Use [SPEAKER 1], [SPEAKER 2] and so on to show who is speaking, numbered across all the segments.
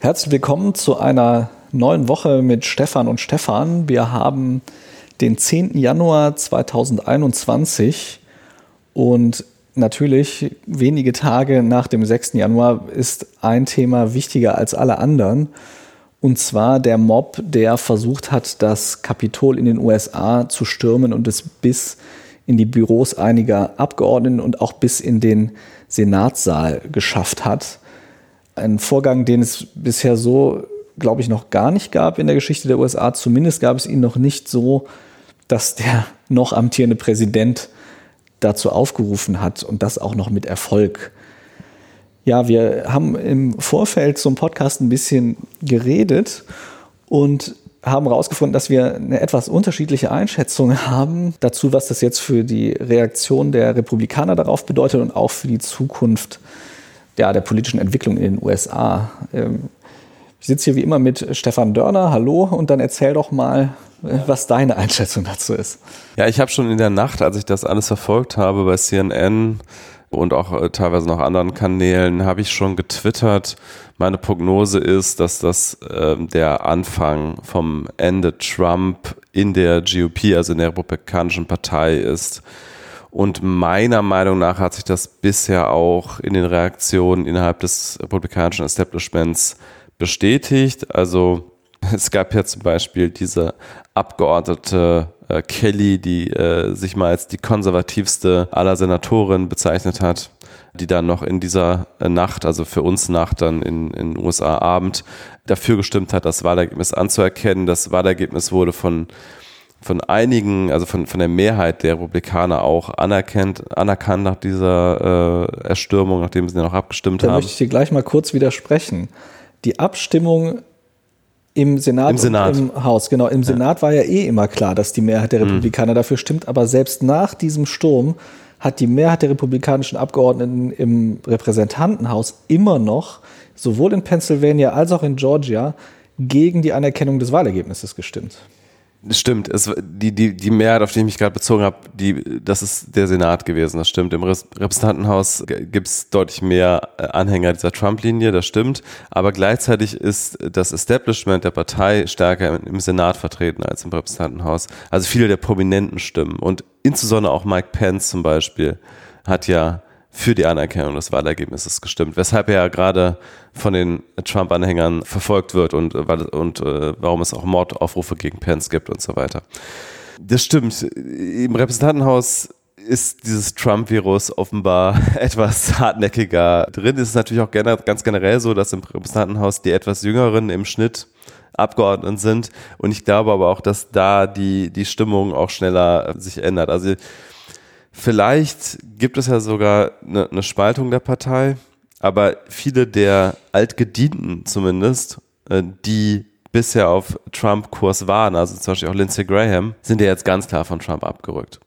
[SPEAKER 1] Herzlich willkommen zu einer neuen Woche mit Stefan und Stefan. Wir haben den 10. Januar 2021 und natürlich wenige Tage nach dem 6. Januar ist ein Thema wichtiger als alle anderen. Und zwar der Mob, der versucht hat, das Kapitol in den USA zu stürmen und es bis in die Büros einiger Abgeordneten und auch bis in den Senatssaal geschafft hat. Ein Vorgang, den es bisher so, glaube ich, noch gar nicht gab in der Geschichte der USA. Zumindest gab es ihn noch nicht so, dass der noch amtierende Präsident dazu aufgerufen hat und das auch noch mit Erfolg. Ja, wir haben im Vorfeld zum Podcast ein bisschen geredet und haben herausgefunden, dass wir eine etwas unterschiedliche Einschätzung haben dazu, was das jetzt für die Reaktion der Republikaner darauf bedeutet und auch für die Zukunft ja, der politischen Entwicklung in den USA. Ähm, ich sitze hier wie immer mit Stefan Dörner. Hallo und dann erzähl doch mal, äh, was deine Einschätzung dazu ist.
[SPEAKER 2] Ja, ich habe schon in der Nacht, als ich das alles verfolgt habe bei CNN und auch äh, teilweise noch anderen Kanälen, habe ich schon getwittert, meine Prognose ist, dass das äh, der Anfang vom Ende Trump in der GOP, also in der Republikanischen Partei ist. Und meiner Meinung nach hat sich das bisher auch in den Reaktionen innerhalb des republikanischen Establishments bestätigt. Also es gab ja zum Beispiel diese Abgeordnete äh, Kelly, die äh, sich mal als die konservativste aller Senatoren bezeichnet hat die dann noch in dieser äh, Nacht, also für uns Nacht dann in den USA Abend, dafür gestimmt hat, das Wahlergebnis anzuerkennen. Das Wahlergebnis wurde von von einigen, also von, von der Mehrheit der Republikaner auch anerkannt, anerkannt nach dieser äh, Erstürmung, nachdem sie dann auch abgestimmt
[SPEAKER 1] da
[SPEAKER 2] haben.
[SPEAKER 1] Da möchte ich dir gleich mal kurz widersprechen. Die Abstimmung im Senat,
[SPEAKER 2] Im Senat.
[SPEAKER 1] im Haus, genau. Im Senat war ja eh immer klar, dass die Mehrheit der mhm. Republikaner mhm. dafür stimmt, aber selbst nach diesem Sturm hat die Mehrheit der republikanischen Abgeordneten im Repräsentantenhaus immer noch, sowohl in Pennsylvania als auch in Georgia, gegen die Anerkennung des Wahlergebnisses gestimmt.
[SPEAKER 2] Stimmt, es, die, die, die Mehrheit, auf die ich mich gerade bezogen habe, die, das ist der Senat gewesen, das stimmt. Im Repräsentantenhaus gibt es deutlich mehr äh, Anhänger dieser Trump-Linie, das stimmt. Aber gleichzeitig ist das Establishment der Partei stärker im Senat vertreten als im Repräsentantenhaus. Also viele der prominenten Stimmen. Und insbesondere auch Mike Pence zum Beispiel hat ja für die Anerkennung des Wahlergebnisses gestimmt, weshalb er ja gerade von den Trump-Anhängern verfolgt wird und, und äh, warum es auch Mordaufrufe gegen Pence gibt und so weiter. Das stimmt. Im Repräsentantenhaus ist dieses Trump-Virus offenbar etwas hartnäckiger drin. Es ist natürlich auch ganz generell so, dass im Repräsentantenhaus die etwas jüngeren im Schnitt Abgeordneten sind. Und ich glaube aber auch, dass da die, die Stimmung auch schneller sich ändert. Also Vielleicht gibt es ja sogar eine, eine Spaltung der Partei, aber viele der Altgedienten zumindest, äh, die bisher auf Trump-Kurs waren, also zum Beispiel auch Lindsey Graham, sind ja jetzt ganz klar von Trump abgerückt.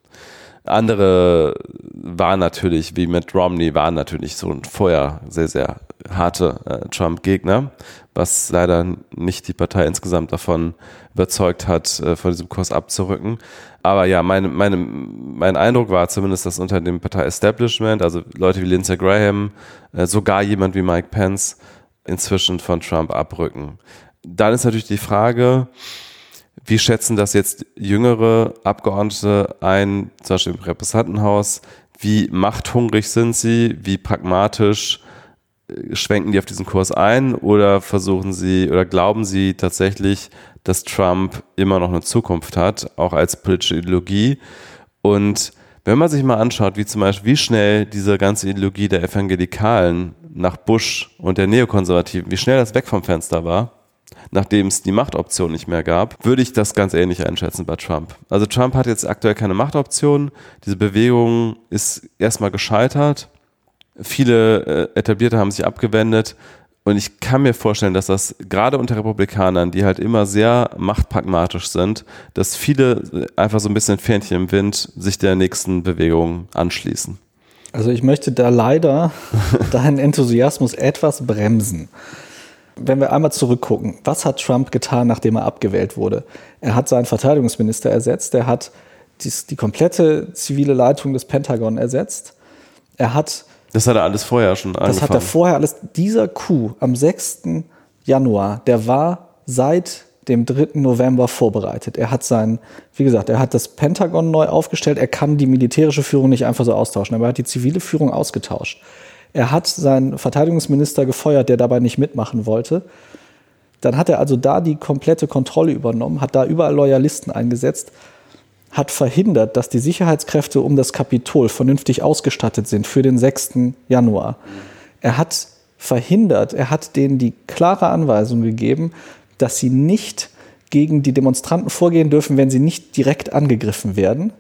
[SPEAKER 2] Andere waren natürlich, wie Mitt Romney, waren natürlich so vorher sehr, sehr harte äh, Trump-Gegner, was leider nicht die Partei insgesamt davon überzeugt hat, äh, von diesem Kurs abzurücken. Aber ja, meine, meine, mein Eindruck war zumindest, dass unter dem Partei-Establishment, also Leute wie Lindsey Graham, äh, sogar jemand wie Mike Pence inzwischen von Trump abrücken. Dann ist natürlich die Frage, wie schätzen das jetzt jüngere Abgeordnete ein, zum Beispiel im Repräsentantenhaus? Wie machthungrig sind sie? Wie pragmatisch schwenken die auf diesen Kurs ein? Oder versuchen sie oder glauben sie tatsächlich, dass Trump immer noch eine Zukunft hat, auch als politische Ideologie? Und wenn man sich mal anschaut, wie zum Beispiel, wie schnell diese ganze Ideologie der Evangelikalen nach Bush und der Neokonservativen, wie schnell das weg vom Fenster war, nachdem es die Machtoption nicht mehr gab, würde ich das ganz ähnlich einschätzen bei Trump. Also Trump hat jetzt aktuell keine Machtoption. Diese Bewegung ist erstmal gescheitert. Viele äh, Etablierte haben sich abgewendet. Und ich kann mir vorstellen, dass das gerade unter Republikanern, die halt immer sehr machtpragmatisch sind, dass viele einfach so ein bisschen Fähnchen im Wind sich der nächsten Bewegung anschließen.
[SPEAKER 1] Also ich möchte da leider deinen Enthusiasmus etwas bremsen wenn wir einmal zurückgucken, was hat Trump getan, nachdem er abgewählt wurde? Er hat seinen Verteidigungsminister ersetzt, er hat die, die komplette zivile Leitung des Pentagon ersetzt, er hat
[SPEAKER 2] das hat er alles vorher schon angefangen.
[SPEAKER 1] Das hat er vorher alles. Dieser Coup am 6. Januar, der war seit dem 3. November vorbereitet. Er hat sein, wie gesagt, er hat das Pentagon neu aufgestellt. Er kann die militärische Führung nicht einfach so austauschen, aber er hat die zivile Führung ausgetauscht. Er hat seinen Verteidigungsminister gefeuert, der dabei nicht mitmachen wollte. Dann hat er also da die komplette Kontrolle übernommen, hat da überall Loyalisten eingesetzt, hat verhindert, dass die Sicherheitskräfte um das Kapitol vernünftig ausgestattet sind für den 6. Januar. Er hat verhindert, er hat denen die klare Anweisung gegeben, dass sie nicht gegen die Demonstranten vorgehen dürfen, wenn sie nicht direkt angegriffen werden.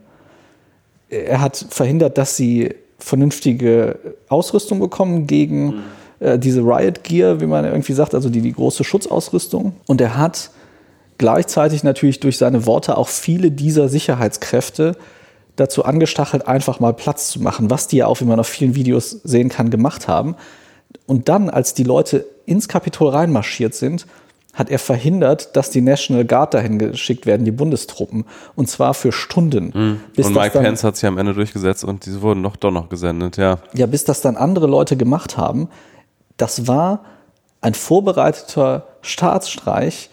[SPEAKER 1] Er hat verhindert, dass sie vernünftige Ausrüstung bekommen gegen mhm. äh, diese Riot Gear, wie man irgendwie sagt, also die, die große Schutzausrüstung. Und er hat gleichzeitig natürlich durch seine Worte auch viele dieser Sicherheitskräfte dazu angestachelt, einfach mal Platz zu machen, was die ja auch, wie man auf vielen Videos sehen kann, gemacht haben. Und dann, als die Leute ins Kapitol reinmarschiert sind, hat er verhindert, dass die National Guard dahin geschickt werden, die Bundestruppen. Und zwar für Stunden.
[SPEAKER 2] Mhm. und Mike dann, Pence hat sich am Ende durchgesetzt und diese wurden noch doch noch gesendet, ja.
[SPEAKER 1] Ja, bis das dann andere Leute gemacht haben. Das war ein vorbereiteter Staatsstreich,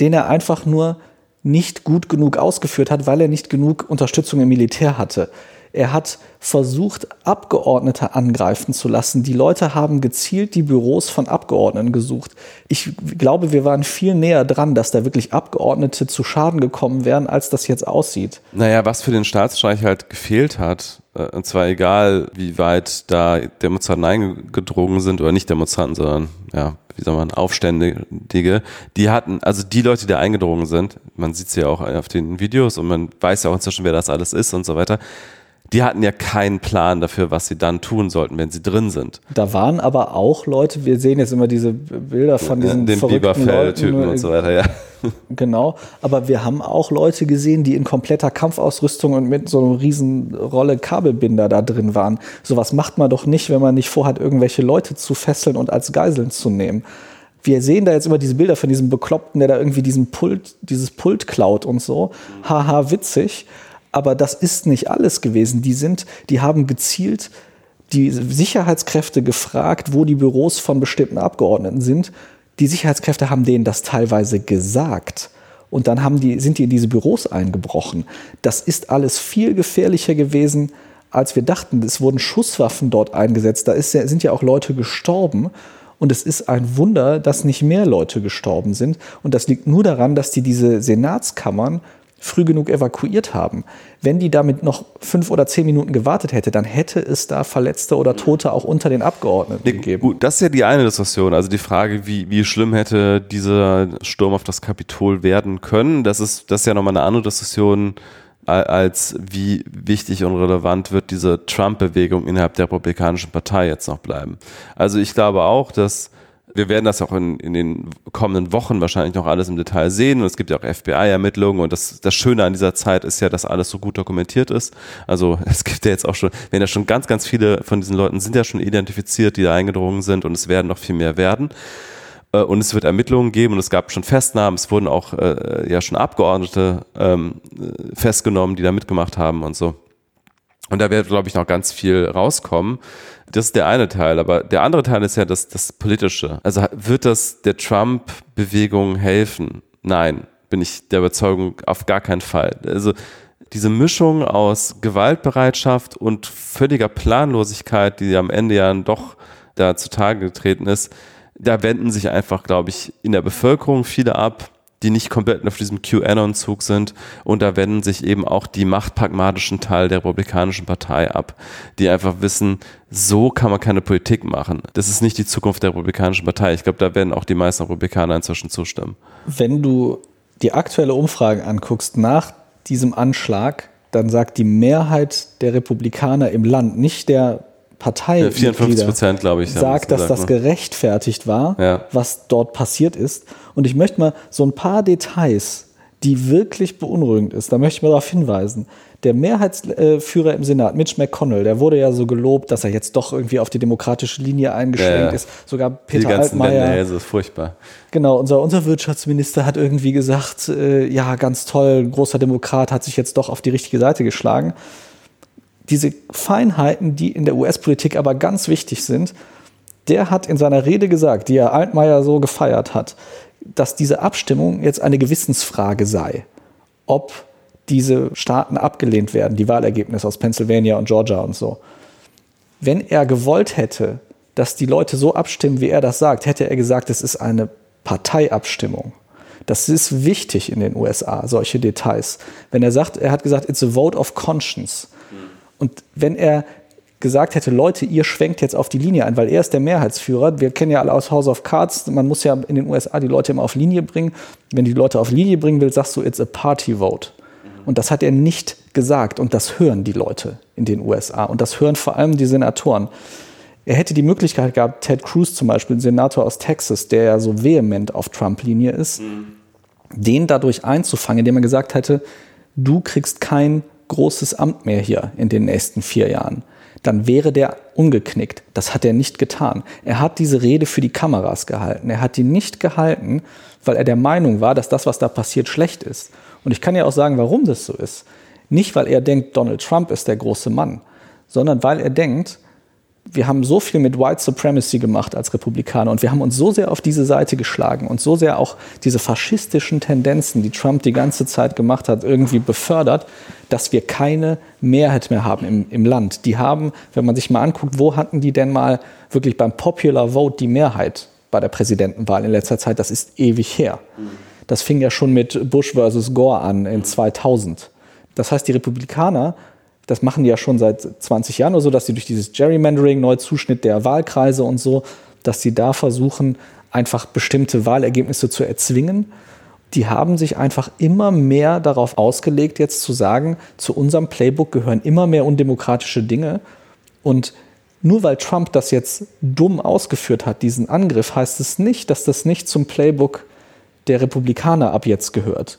[SPEAKER 1] den er einfach nur nicht gut genug ausgeführt hat, weil er nicht genug Unterstützung im Militär hatte. Er hat versucht, Abgeordnete angreifen zu lassen. Die Leute haben gezielt die Büros von Abgeordneten gesucht. Ich glaube, wir waren viel näher dran, dass da wirklich Abgeordnete zu Schaden gekommen wären, als das jetzt aussieht.
[SPEAKER 2] Naja, was für den Staatsstreich halt gefehlt hat, äh, und zwar egal, wie weit da Demonstranten eingedrungen sind oder nicht Demonstranten, sondern ja, wie soll man, Aufständige, die hatten, also die Leute, die eingedrungen sind, man sieht es ja auch auf den Videos und man weiß ja auch inzwischen, wer das alles ist und so weiter, die hatten ja keinen Plan dafür, was sie dann tun sollten, wenn sie drin sind.
[SPEAKER 1] Da waren aber auch Leute, wir sehen jetzt immer diese Bilder von diesen den Biberfell-Typen
[SPEAKER 2] und so weiter, ja.
[SPEAKER 1] Genau, aber wir haben auch Leute gesehen, die in kompletter Kampfausrüstung und mit so einer riesen Rolle Kabelbinder da drin waren. Sowas macht man doch nicht, wenn man nicht vorhat, irgendwelche Leute zu fesseln und als Geiseln zu nehmen. Wir sehen da jetzt immer diese Bilder von diesem Bekloppten, der da irgendwie diesen Pult, dieses Pult klaut und so. Haha, witzig. Aber das ist nicht alles gewesen. Die sind, die haben gezielt die Sicherheitskräfte gefragt, wo die Büros von bestimmten Abgeordneten sind. Die Sicherheitskräfte haben denen das teilweise gesagt. Und dann haben die, sind die in diese Büros eingebrochen. Das ist alles viel gefährlicher gewesen, als wir dachten. Es wurden Schusswaffen dort eingesetzt. Da ist, sind ja auch Leute gestorben. Und es ist ein Wunder, dass nicht mehr Leute gestorben sind. Und das liegt nur daran, dass die diese Senatskammern früh genug evakuiert haben. Wenn die damit noch fünf oder zehn Minuten gewartet hätte, dann hätte es da Verletzte oder Tote auch unter den Abgeordneten nee, gegeben.
[SPEAKER 2] Gut, das ist ja die eine Diskussion. Also die Frage, wie, wie schlimm hätte dieser Sturm auf das Kapitol werden können. Das ist, das ist ja nochmal eine andere Diskussion als wie wichtig und relevant wird diese Trump-Bewegung innerhalb der Republikanischen Partei jetzt noch bleiben. Also ich glaube auch, dass wir werden das auch in, in den kommenden Wochen wahrscheinlich noch alles im Detail sehen. Und es gibt ja auch FBI-Ermittlungen. Und das, das Schöne an dieser Zeit ist ja, dass alles so gut dokumentiert ist. Also es gibt ja jetzt auch schon, wenn ja schon ganz, ganz viele von diesen Leuten sind ja schon identifiziert, die da eingedrungen sind. Und es werden noch viel mehr werden. Äh, und es wird Ermittlungen geben und es gab schon Festnahmen. Es wurden auch äh, ja schon Abgeordnete ähm, festgenommen, die da mitgemacht haben und so. Und da wird, glaube ich, noch ganz viel rauskommen. Das ist der eine Teil, aber der andere Teil ist ja das, das Politische. Also wird das der Trump-Bewegung helfen? Nein, bin ich der Überzeugung auf gar keinen Fall. Also diese Mischung aus Gewaltbereitschaft und völliger Planlosigkeit, die am Ende ja doch da zutage getreten ist, da wenden sich einfach, glaube ich, in der Bevölkerung viele ab die nicht komplett auf diesem QAnon-Zug sind. Und da wenden sich eben auch die machtpragmatischen Teil der Republikanischen Partei ab, die einfach wissen, so kann man keine Politik machen. Das ist nicht die Zukunft der Republikanischen Partei. Ich glaube, da werden auch die meisten Republikaner inzwischen zustimmen.
[SPEAKER 1] Wenn du die aktuelle Umfrage anguckst nach diesem Anschlag, dann sagt die Mehrheit der Republikaner im Land, nicht der Partei ja,
[SPEAKER 2] 54 Prozent, glaube ich,
[SPEAKER 1] sagt, dass das ne? gerechtfertigt war, ja. was dort passiert ist. Und ich möchte mal so ein paar Details, die wirklich beunruhigend ist, da möchte ich mal darauf hinweisen. Der Mehrheitsführer im Senat, Mitch McConnell, der wurde ja so gelobt, dass er jetzt doch irgendwie auf die demokratische Linie eingeschränkt ja, ist. Sogar Peter die Altmaier. Länder,
[SPEAKER 2] das ist furchtbar.
[SPEAKER 1] Genau, unser, unser Wirtschaftsminister hat irgendwie gesagt, äh, ja, ganz toll, großer Demokrat hat sich jetzt doch auf die richtige Seite geschlagen diese Feinheiten, die in der US-Politik aber ganz wichtig sind, der hat in seiner Rede gesagt, die er Altmaier so gefeiert hat, dass diese Abstimmung jetzt eine Gewissensfrage sei, ob diese Staaten abgelehnt werden, die Wahlergebnisse aus Pennsylvania und Georgia und so. Wenn er gewollt hätte, dass die Leute so abstimmen, wie er das sagt, hätte er gesagt, es ist eine Parteiabstimmung. Das ist wichtig in den USA, solche Details. Wenn er sagt, er hat gesagt, it's a vote of conscience. Und wenn er gesagt hätte, Leute, ihr schwenkt jetzt auf die Linie ein, weil er ist der Mehrheitsführer. Wir kennen ja alle aus House of Cards, man muss ja in den USA die Leute immer auf Linie bringen. Wenn du die Leute auf Linie bringen willst, sagst du, it's a party vote. Und das hat er nicht gesagt und das hören die Leute in den USA und das hören vor allem die Senatoren. Er hätte die Möglichkeit gehabt, Ted Cruz zum Beispiel, ein Senator aus Texas, der ja so vehement auf Trump-Linie ist, mhm. den dadurch einzufangen, indem er gesagt hätte, du kriegst kein großes Amt mehr hier in den nächsten vier Jahren dann wäre der umgeknickt. Das hat er nicht getan. Er hat diese Rede für die Kameras gehalten. Er hat die nicht gehalten, weil er der Meinung war, dass das, was da passiert, schlecht ist. Und ich kann ja auch sagen, warum das so ist. Nicht, weil er denkt, Donald Trump ist der große Mann, sondern weil er denkt, wir haben so viel mit White Supremacy gemacht als Republikaner und wir haben uns so sehr auf diese Seite geschlagen und so sehr auch diese faschistischen Tendenzen, die Trump die ganze Zeit gemacht hat, irgendwie befördert, dass wir keine Mehrheit mehr haben im, im Land. Die haben, wenn man sich mal anguckt, wo hatten die denn mal wirklich beim Popular Vote die Mehrheit bei der Präsidentenwahl in letzter Zeit? Das ist ewig her. Das fing ja schon mit Bush versus Gore an in 2000. Das heißt, die Republikaner das machen die ja schon seit 20 Jahren oder so, dass sie durch dieses Gerrymandering, Neuzuschnitt der Wahlkreise und so, dass sie da versuchen, einfach bestimmte Wahlergebnisse zu erzwingen. Die haben sich einfach immer mehr darauf ausgelegt, jetzt zu sagen, zu unserem Playbook gehören immer mehr undemokratische Dinge. Und nur weil Trump das jetzt dumm ausgeführt hat, diesen Angriff, heißt es nicht, dass das nicht zum Playbook der Republikaner ab jetzt gehört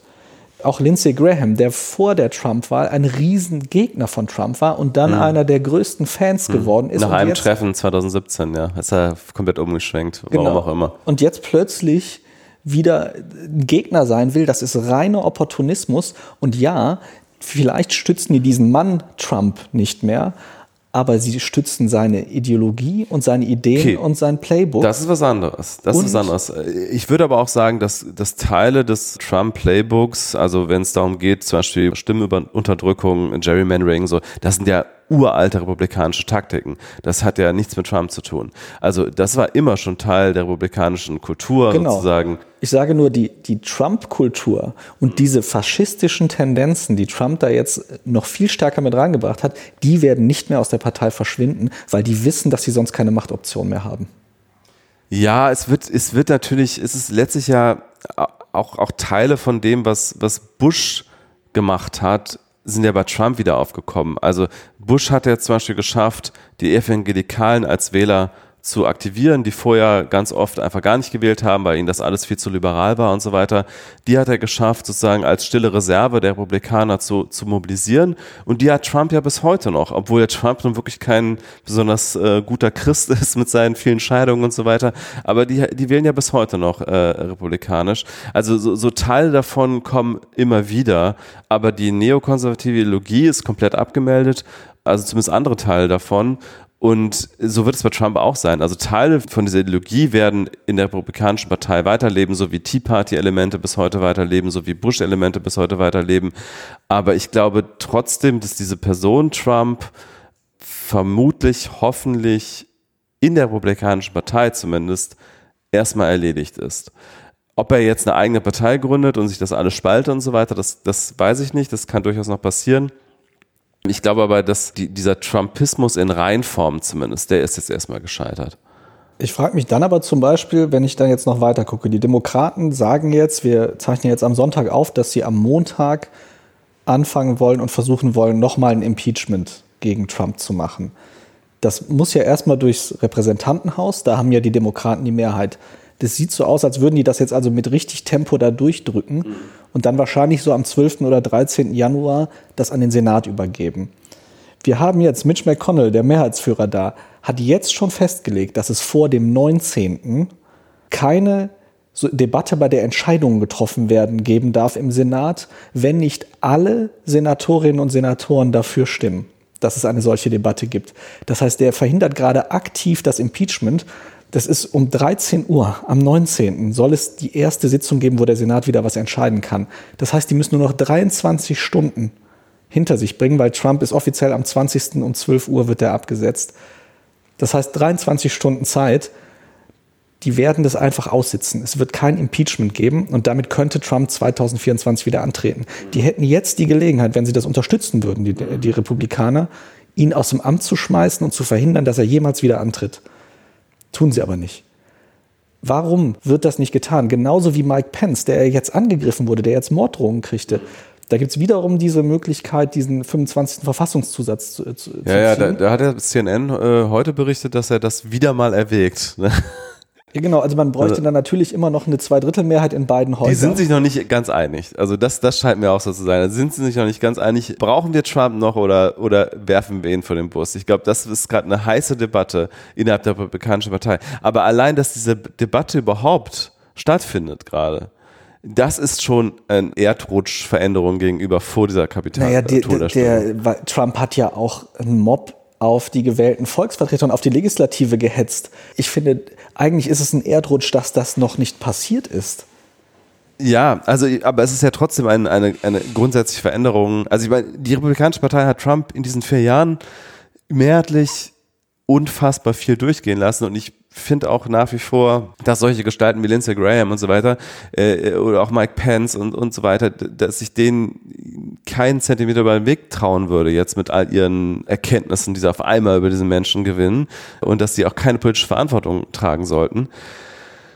[SPEAKER 1] auch Lindsey Graham, der vor der Trump-Wahl ein Riesengegner von Trump war und dann mhm. einer der größten Fans mhm. geworden ist.
[SPEAKER 2] Nach einem Treffen 2017, ja, ist er komplett umgeschwenkt, warum genau. auch immer.
[SPEAKER 1] Und jetzt plötzlich wieder ein Gegner sein will, das ist reiner Opportunismus. Und ja, vielleicht stützen die diesen Mann Trump nicht mehr, aber sie stützen seine Ideologie und seine Ideen okay. und sein Playbook.
[SPEAKER 2] Das ist was anderes. Das und ist was anderes. Ich würde aber auch sagen, dass, dass Teile des Trump-Playbooks, also wenn es darum geht, zum Beispiel Stimmenunterdrückung, Gerrymandering, so, das sind ja uralte republikanische Taktiken. Das hat ja nichts mit Trump zu tun. Also das war immer schon Teil der republikanischen Kultur genau. sozusagen.
[SPEAKER 1] Ich sage nur, die, die Trump-Kultur und diese faschistischen Tendenzen, die Trump da jetzt noch viel stärker mit reingebracht hat, die werden nicht mehr aus der Partei verschwinden, weil die wissen, dass sie sonst keine Machtoption mehr haben.
[SPEAKER 2] Ja, es wird, es wird natürlich, es ist letztlich ja auch, auch Teile von dem, was, was Bush gemacht hat, sind ja bei Trump wieder aufgekommen. Also Bush hat ja zum Beispiel geschafft, die Evangelikalen als Wähler zu aktivieren, die vorher ganz oft einfach gar nicht gewählt haben, weil ihnen das alles viel zu liberal war und so weiter. Die hat er geschafft, sozusagen als stille Reserve der Republikaner zu, zu mobilisieren. Und die hat Trump ja bis heute noch, obwohl der Trump nun wirklich kein besonders äh, guter Christ ist mit seinen vielen Scheidungen und so weiter. Aber die, die wählen ja bis heute noch äh, republikanisch. Also so, so Teile davon kommen immer wieder. Aber die neokonservative Ideologie ist komplett abgemeldet also zumindest andere Teile davon. Und so wird es bei Trump auch sein. Also Teile von dieser Ideologie werden in der Republikanischen Partei weiterleben, so wie Tea Party-Elemente bis heute weiterleben, so wie Bush-Elemente bis heute weiterleben. Aber ich glaube trotzdem, dass diese Person Trump vermutlich, hoffentlich in der Republikanischen Partei zumindest erstmal erledigt ist. Ob er jetzt eine eigene Partei gründet und sich das alles spaltet und so weiter, das, das weiß ich nicht. Das kann durchaus noch passieren. Ich glaube aber, dass die, dieser Trumpismus in Reinform zumindest, der ist jetzt erstmal gescheitert.
[SPEAKER 1] Ich frage mich dann aber zum Beispiel, wenn ich dann jetzt noch weiter gucke, die Demokraten sagen jetzt, wir zeichnen jetzt am Sonntag auf, dass sie am Montag anfangen wollen und versuchen wollen, nochmal ein Impeachment gegen Trump zu machen. Das muss ja erstmal durchs Repräsentantenhaus, da haben ja die Demokraten die Mehrheit. Das sieht so aus, als würden die das jetzt also mit richtig Tempo da durchdrücken mhm. und dann wahrscheinlich so am 12. oder 13. Januar das an den Senat übergeben. Wir haben jetzt Mitch McConnell, der Mehrheitsführer da, hat jetzt schon festgelegt, dass es vor dem 19. keine Debatte, bei der Entscheidungen getroffen werden, geben darf im Senat, wenn nicht alle Senatorinnen und Senatoren dafür stimmen, dass es eine solche Debatte gibt. Das heißt, der verhindert gerade aktiv das Impeachment, Das ist um 13 Uhr am 19. soll es die erste Sitzung geben, wo der Senat wieder was entscheiden kann. Das heißt, die müssen nur noch 23 Stunden hinter sich bringen, weil Trump ist offiziell am 20. um 12 Uhr wird er abgesetzt. Das heißt 23 Stunden Zeit. Die werden das einfach aussitzen. Es wird kein Impeachment geben und damit könnte Trump 2024 wieder antreten. Die hätten jetzt die Gelegenheit, wenn sie das unterstützen würden, die, die Republikaner, ihn aus dem Amt zu schmeißen und zu verhindern, dass er jemals wieder antritt. Tun sie aber nicht. Warum wird das nicht getan? Genauso wie Mike Pence, der jetzt angegriffen wurde, der jetzt Morddrohungen kriegte. Da gibt es wiederum diese Möglichkeit, diesen 25. Verfassungszusatz zu, zu
[SPEAKER 2] Ja, ja, da, da, hat der CNN äh, heute berichtet, dass er das wieder mal erwägt. Ne?
[SPEAKER 1] Ja, genau, also man bräuchte also, dann natürlich immer noch eine Zweidrittelmehrheit in beiden Häusern.
[SPEAKER 2] Die sind sich noch nicht ganz einig. Also das, das scheint mir auch so zu sein. Also sind sie sich noch nicht ganz einig. Brauchen wir Trump noch oder, oder werfen wir ihn vor den Bus? Ich glaube, das ist gerade eine heiße Debatte innerhalb der Republikanischen Partei. Aber allein, dass diese Debatte überhaupt stattfindet gerade, das ist schon eine Erdrutschveränderung gegenüber vor dieser Kapital.
[SPEAKER 1] Naja, die, der, der, Trump hat ja auch einen Mob auf die gewählten Volksvertreter und auf die Legislative gehetzt. Ich finde, eigentlich ist es ein Erdrutsch, dass das noch nicht passiert ist.
[SPEAKER 2] Ja, also, aber es ist ja trotzdem eine, eine, eine grundsätzliche Veränderung. Also, ich meine, die Republikanische Partei hat Trump in diesen vier Jahren mehrheitlich unfassbar viel durchgehen lassen und ich finde auch nach wie vor, dass solche Gestalten wie Lindsey Graham und so weiter äh, oder auch Mike Pence und, und so weiter, dass ich denen keinen Zentimeter über den Weg trauen würde jetzt mit all ihren Erkenntnissen, die sie auf einmal über diesen Menschen gewinnen und dass sie auch keine politische Verantwortung tragen sollten.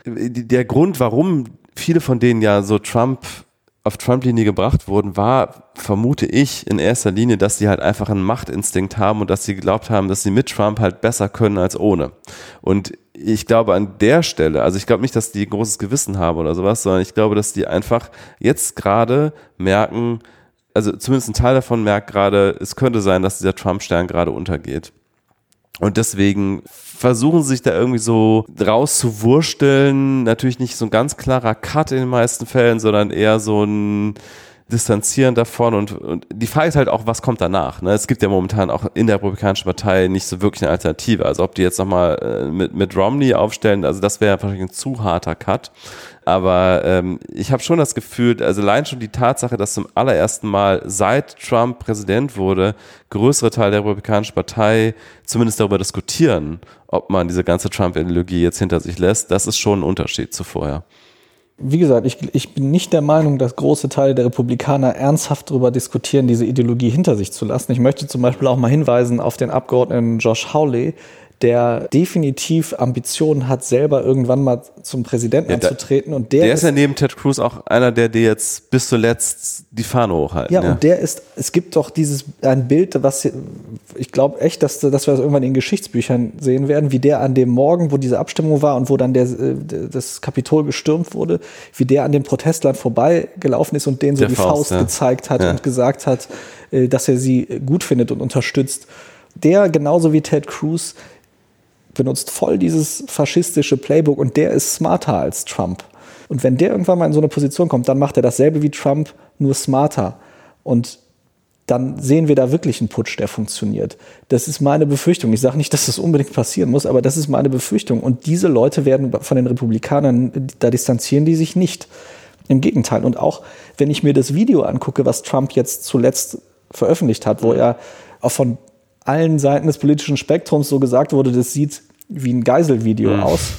[SPEAKER 2] Der Grund, warum viele von denen ja so Trump auf Trump-Linie gebracht wurden, war, vermute ich, in erster Linie, dass sie halt einfach einen Machtinstinkt haben und dass sie geglaubt haben, dass sie mit Trump halt besser können als ohne. Und ich glaube an der Stelle, also ich glaube nicht, dass die ein großes Gewissen haben oder sowas, sondern ich glaube, dass die einfach jetzt gerade merken, also zumindest ein Teil davon merkt gerade, es könnte sein, dass dieser Trump-Stern gerade untergeht. Und deswegen versuchen sie sich da irgendwie so rauszuwursteln. Natürlich nicht so ein ganz klarer Cut in den meisten Fällen, sondern eher so ein Distanzieren davon und, und die Frage ist halt auch, was kommt danach? Ne? Es gibt ja momentan auch in der Republikanischen Partei nicht so wirklich eine Alternative. Also ob die jetzt nochmal äh, mit, mit Romney aufstellen, also das wäre wahrscheinlich ein zu harter Cut. Aber ähm, ich habe schon das Gefühl, also allein schon die Tatsache, dass zum allerersten Mal seit Trump Präsident wurde, größere Teil der Republikanischen Partei zumindest darüber diskutieren, ob man diese ganze Trump-Ideologie jetzt hinter sich lässt, das ist schon ein Unterschied zu vorher
[SPEAKER 1] wie gesagt, ich, ich bin nicht der Meinung, dass große Teile der Republikaner ernsthaft darüber diskutieren, diese Ideologie hinter sich zu lassen. Ich möchte zum Beispiel auch mal hinweisen auf den Abgeordneten Josh Hawley, der definitiv Ambitionen hat, selber irgendwann mal zum Präsidenten ja, anzutreten. Und der,
[SPEAKER 2] der ist, ja neben Ted Cruz auch einer, der dir jetzt bis zuletzt die Fahne hochhalten.
[SPEAKER 1] Ja, ja, und der ist, es gibt doch dieses, ein Bild, was ich glaube echt, dass, dass wir das irgendwann in Geschichtsbüchern sehen werden, wie der an dem Morgen, wo diese Abstimmung war und wo dann der, äh, das Kapitol gestürmt wurde, wie der an den Protestlern vorbeigelaufen ist und denen so der die Faust, Faust ja. gezeigt hat und gesagt hat, äh, dass er sie gut findet und unterstützt. Der, genauso wie Ted Cruz, benutzt voll dieses faschistische Playbook und der ist smarter als Trump. Und wenn der irgendwann mal in so eine Position kommt, dann macht er dasselbe wie Trump, nur smarter. Und dann sehen wir da wirklich einen Putsch, der funktioniert. Das ist meine Befürchtung. Ich sage nicht, dass das unbedingt passieren muss, aber das ist meine Befürchtung. Und diese Leute werden von den Republikanern, da distanzieren die sich nicht. Im Gegenteil. Und auch wenn ich mir das Video angucke, was Trump jetzt zuletzt veröffentlicht hat, wo er auch von allen Seiten des politischen Spektrums so gesagt wurde, das sieht wie ein Geiselvideo mhm. aus.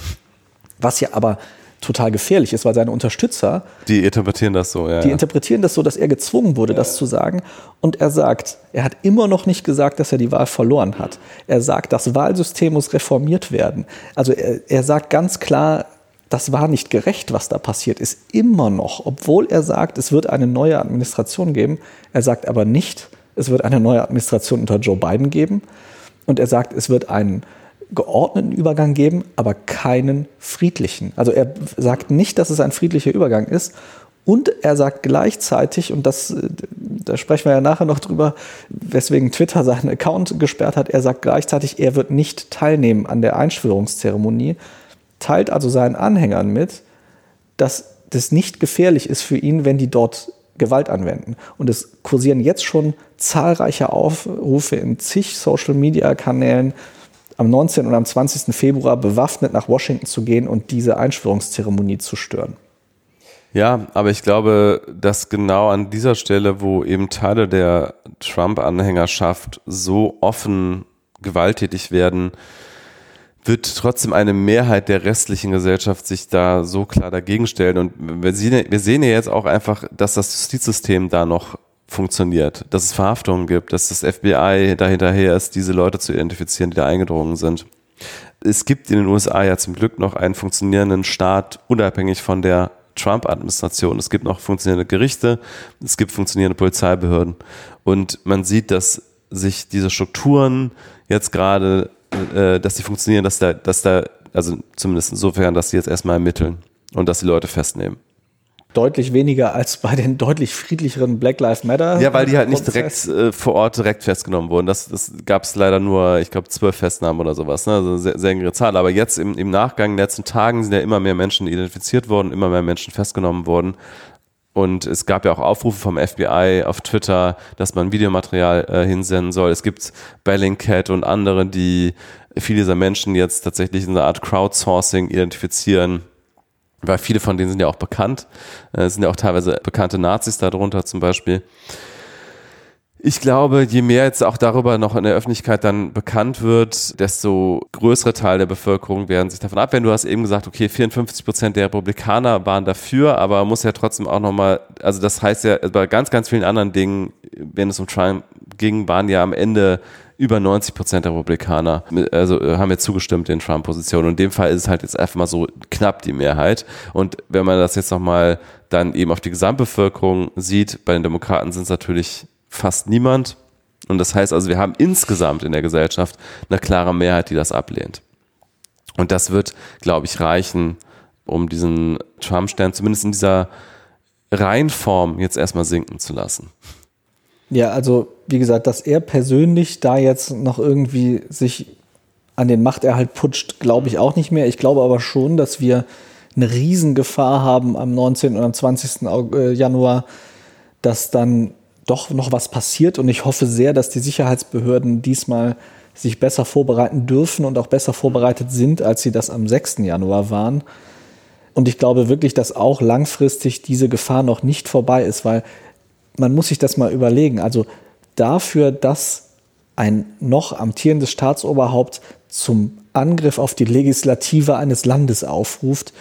[SPEAKER 1] Was ja aber total gefährlich ist, weil seine Unterstützer.
[SPEAKER 2] Die interpretieren das so, ja.
[SPEAKER 1] Die interpretieren das so, dass er gezwungen wurde, ja. das zu sagen. Und er sagt, er hat immer noch nicht gesagt, dass er die Wahl verloren hat. Er sagt, das Wahlsystem muss reformiert werden. Also er, er sagt ganz klar, das war nicht gerecht, was da passiert ist. Immer noch, obwohl er sagt, es wird eine neue Administration geben. Er sagt aber nicht, es wird eine neue Administration unter Joe Biden geben. Und er sagt, es wird einen geordneten Übergang geben, aber keinen friedlichen. Also er sagt nicht, dass es ein friedlicher Übergang ist. Und er sagt gleichzeitig, und das, da sprechen wir ja nachher noch drüber, weswegen Twitter seinen Account gesperrt hat, er sagt gleichzeitig, er wird nicht teilnehmen an der Einschwörungszeremonie, teilt also seinen Anhängern mit, dass das nicht gefährlich ist für ihn, wenn die dort Gewalt anwenden. Und es kursieren jetzt schon zahlreiche Aufrufe in zig Social-Media-Kanälen am 19. und am 20. Februar bewaffnet nach Washington zu gehen und diese Einschwörungszeremonie zu stören.
[SPEAKER 2] Ja, aber ich glaube, dass genau an dieser Stelle, wo eben Teile der Trump-Anhängerschaft so offen gewalttätig werden, wird trotzdem eine Mehrheit der restlichen Gesellschaft sich da so klar dagegen stellen. Und wir sehen, ja jetzt auch einfach, dass das Justizsystem da noch funktioniert, dass es Verhaftungen gibt, dass das FBI dahinterher ist, diese Leute zu identifizieren, die da eingedrungen sind. Es gibt in den USA ja zum Glück noch einen funktionierenden Staat, unabhängig von der Trump-Administration. Es gibt noch funktionierende Gerichte, es gibt funktionierende Polizeibehörden. Und man sieht, dass sich diese Strukturen jetzt gerade, äh, dass sie funktionieren, dass da, dass da, also zumindest insofern, dass sie jetzt erstmal ermitteln und dass sie Leute festnehmen
[SPEAKER 1] deutlich weniger als bei den deutlich friedlicheren Black Lives Matter.
[SPEAKER 2] Ja, weil die halt nicht direkt äh, vor Ort direkt festgenommen wurden. Das, das gab es leider nur, ich glaube, zwölf Festnahmen oder sowas. Ne? Also sehr, sehr geringe Zahl. Aber jetzt im, im Nachgang, in den letzten Tagen sind ja immer mehr Menschen identifiziert worden, immer mehr Menschen festgenommen worden. Und es gab ja auch Aufrufe vom FBI auf Twitter, dass man Videomaterial äh, hinsenden soll. Es gibt Bellingcat und andere, die viele dieser Menschen jetzt tatsächlich in einer Art Crowdsourcing identifizieren weil viele von denen sind ja auch bekannt, äh, sind ja auch teilweise bekannte Nazis darunter zum Beispiel. Ich glaube, je mehr jetzt auch darüber noch in der Öffentlichkeit dann bekannt wird, desto größere Teil der Bevölkerung werden sich davon abwenden. Du hast eben gesagt, okay, 54 Prozent der Republikaner waren dafür, aber muss ja trotzdem auch nochmal, also das heißt ja, bei ganz, ganz vielen anderen Dingen, wenn es um Trump ging, waren ja am Ende über 90 Prozent der Republikaner also, äh, haben jetzt zugestimmt den Trump-Positionen. In dem Fall ist es halt jetzt einfach mal so knapp die Mehrheit. Und wenn man das jetzt nochmal dann eben auf die Gesamtbevölkerung sieht, bei den Demokraten sind es natürlich fast niemand. Und das heißt also, wir haben insgesamt in der Gesellschaft eine klare Mehrheit, die das ablehnt. Und das wird, glaube ich, reichen, um diesen Trump-Stern zumindest in dieser Reihenform jetzt erstmal sinken zu lassen.
[SPEAKER 1] Ja, also wie gesagt, dass er persönlich da jetzt noch irgendwie sich an den Machterhalt putscht, glaube ich auch nicht mehr. Ich glaube aber schon, dass wir eine Riesengefahr haben am 19. und am 20. Äh, Januar, dass dann doch noch was passiert. Und ich hoffe sehr, dass die Sicherheitsbehörden diesmal sich besser vorbereiten dürfen und auch besser vorbereitet sind, als sie das am 6. Januar waren. Und ich glaube wirklich, dass auch langfristig diese Gefahr noch nicht vorbei ist, weil man muss sich das mal überlegen. Also dafür, dass ein noch amtierendes Staatsoberhaupt zum Angriff auf die Legislative eines Landes aufruft,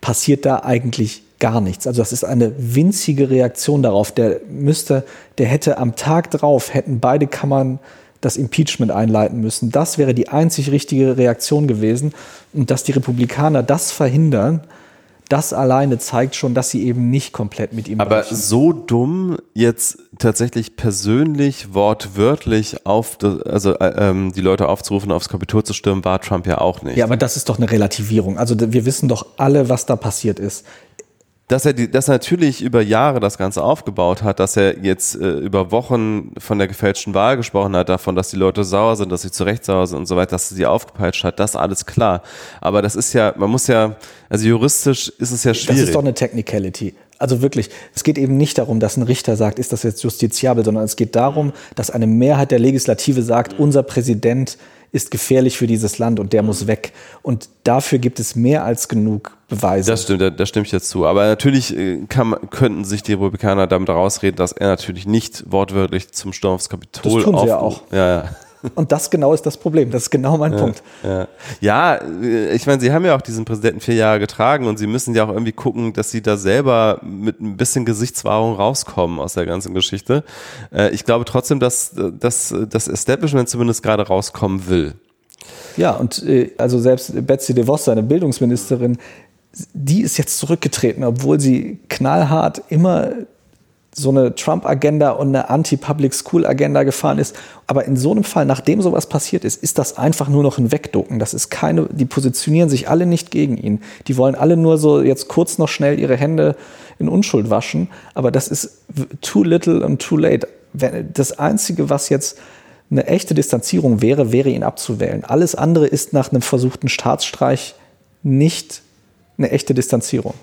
[SPEAKER 1] passiert da eigentlich gar nichts. Also das ist eine winzige Reaktion darauf. Der müsste, der hätte am Tag drauf, hätten beide Kammern das Impeachment einleiten müssen. Das wäre die einzig richtige Reaktion gewesen. Und dass die Republikaner das verhindern, das alleine zeigt schon, dass sie eben nicht komplett mit ihm
[SPEAKER 2] Aber brechen. so dumm jetzt tatsächlich persönlich, wortwörtlich auf, also äh, ähm, die Leute aufzurufen, aufs Kapitol zu stürmen, war Trump ja auch nicht.
[SPEAKER 1] Ja, aber das ist doch eine Relativierung. Also wir wissen doch alle, was da passiert ist
[SPEAKER 2] dass er, die, dass er natürlich über Jahre das Ganze aufgebaut hat, dass er jetzt äh, über Wochen von der gefälschten Wahl gesprochen hat, davon, dass die Leute sauer sind, dass sie zu Recht sauer sind und so weiter, dass er sie aufgepeitscht hat, das alles klar. Aber das ist ja, man muss ja, also juristisch ist es ja schwierig.
[SPEAKER 1] Das ist doch eine Technicality. Also wirklich, es geht eben nicht darum, dass ein Richter sagt, ist das jetzt justiziabel, sondern es geht darum, dass eine Mehrheit der Legislative sagt, unser Präsident ist gefährlich für dieses Land und der muss weg. Und dafür gibt es mehr als genug Beweise.
[SPEAKER 2] Das stimmt, da, da stimme ich jetzt zu. Aber natürlich äh, kann, könnten sich die Republikaner damit rausreden, dass er natürlich nicht wortwörtlich zum Sturm aufs Kapitol
[SPEAKER 1] Das tun sie ja auch.
[SPEAKER 2] Ja, ja.
[SPEAKER 1] Und das genau ist das Problem. Das ist genau mein
[SPEAKER 2] ja,
[SPEAKER 1] Punkt.
[SPEAKER 2] Ja, ja äh, ich meine, sie haben ja auch diesen Präsidenten vier Jahre getragen und sie müssen ja auch irgendwie gucken, dass sie da selber mit ein bisschen Gesichtswahrung rauskommen aus der ganzen Geschichte. Äh, ich glaube trotzdem, dass, dass das Establishment zumindest gerade rauskommen will.
[SPEAKER 1] Ja, und äh, also selbst Betsy DeVos, seine Bildungsministerin, die ist jetzt zurückgetreten, obwohl sie knallhart immer so eine Trump-Agenda und eine Anti-Public-School-Agenda gefahren ist. Aber in so einem Fall, nachdem sowas passiert ist, ist das einfach nur noch ein Wegducken. Das ist keine, die positionieren sich alle nicht gegen ihn. Die wollen alle nur so jetzt kurz noch schnell ihre Hände in Unschuld waschen. Aber das ist too little and too late. Das Einzige, was jetzt eine echte Distanzierung wäre, wäre ihn abzuwählen. Alles andere ist nach einem versuchten Staatsstreich nicht eine echte Distanzierung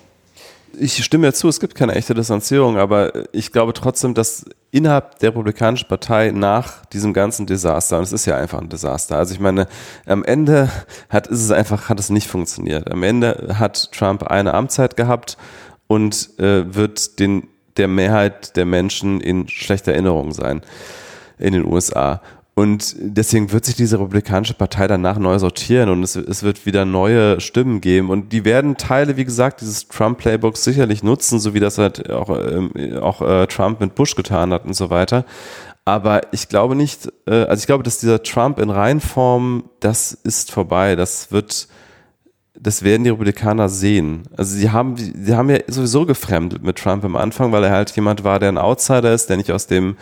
[SPEAKER 2] ich stimme ja zu, es gibt keine echte Distanzierung, aber ich glaube trotzdem, dass innerhalb der Republikanischen Partei nach diesem ganzen Desaster, und es ist ja einfach ein Desaster, also ich meine, am Ende hat, ist es einfach, hat es nicht funktioniert. Am Ende hat Trump eine Amtszeit gehabt und äh, wird den, der Mehrheit der Menschen in schlechter Erinnerung sein in den USA. Und deswegen wird sich diese Republikanische Partei danach neu sortieren und es, es, wird wieder neue Stimmen geben. Und die werden Teile, wie gesagt, dieses Trump-Playbooks sicherlich nutzen, so wie das halt auch, äh, auch äh, Trump mit Bush getan hat und so weiter. Aber ich glaube nicht, äh, also ich glaube, dass dieser Trump in Reinform, das ist vorbei. Das wird, das werden die Republikaner sehen. Also sie haben, sie haben ja sowieso gefremdet mit Trump am Anfang, weil er halt jemand war, der ein Outsider ist, der nicht aus dem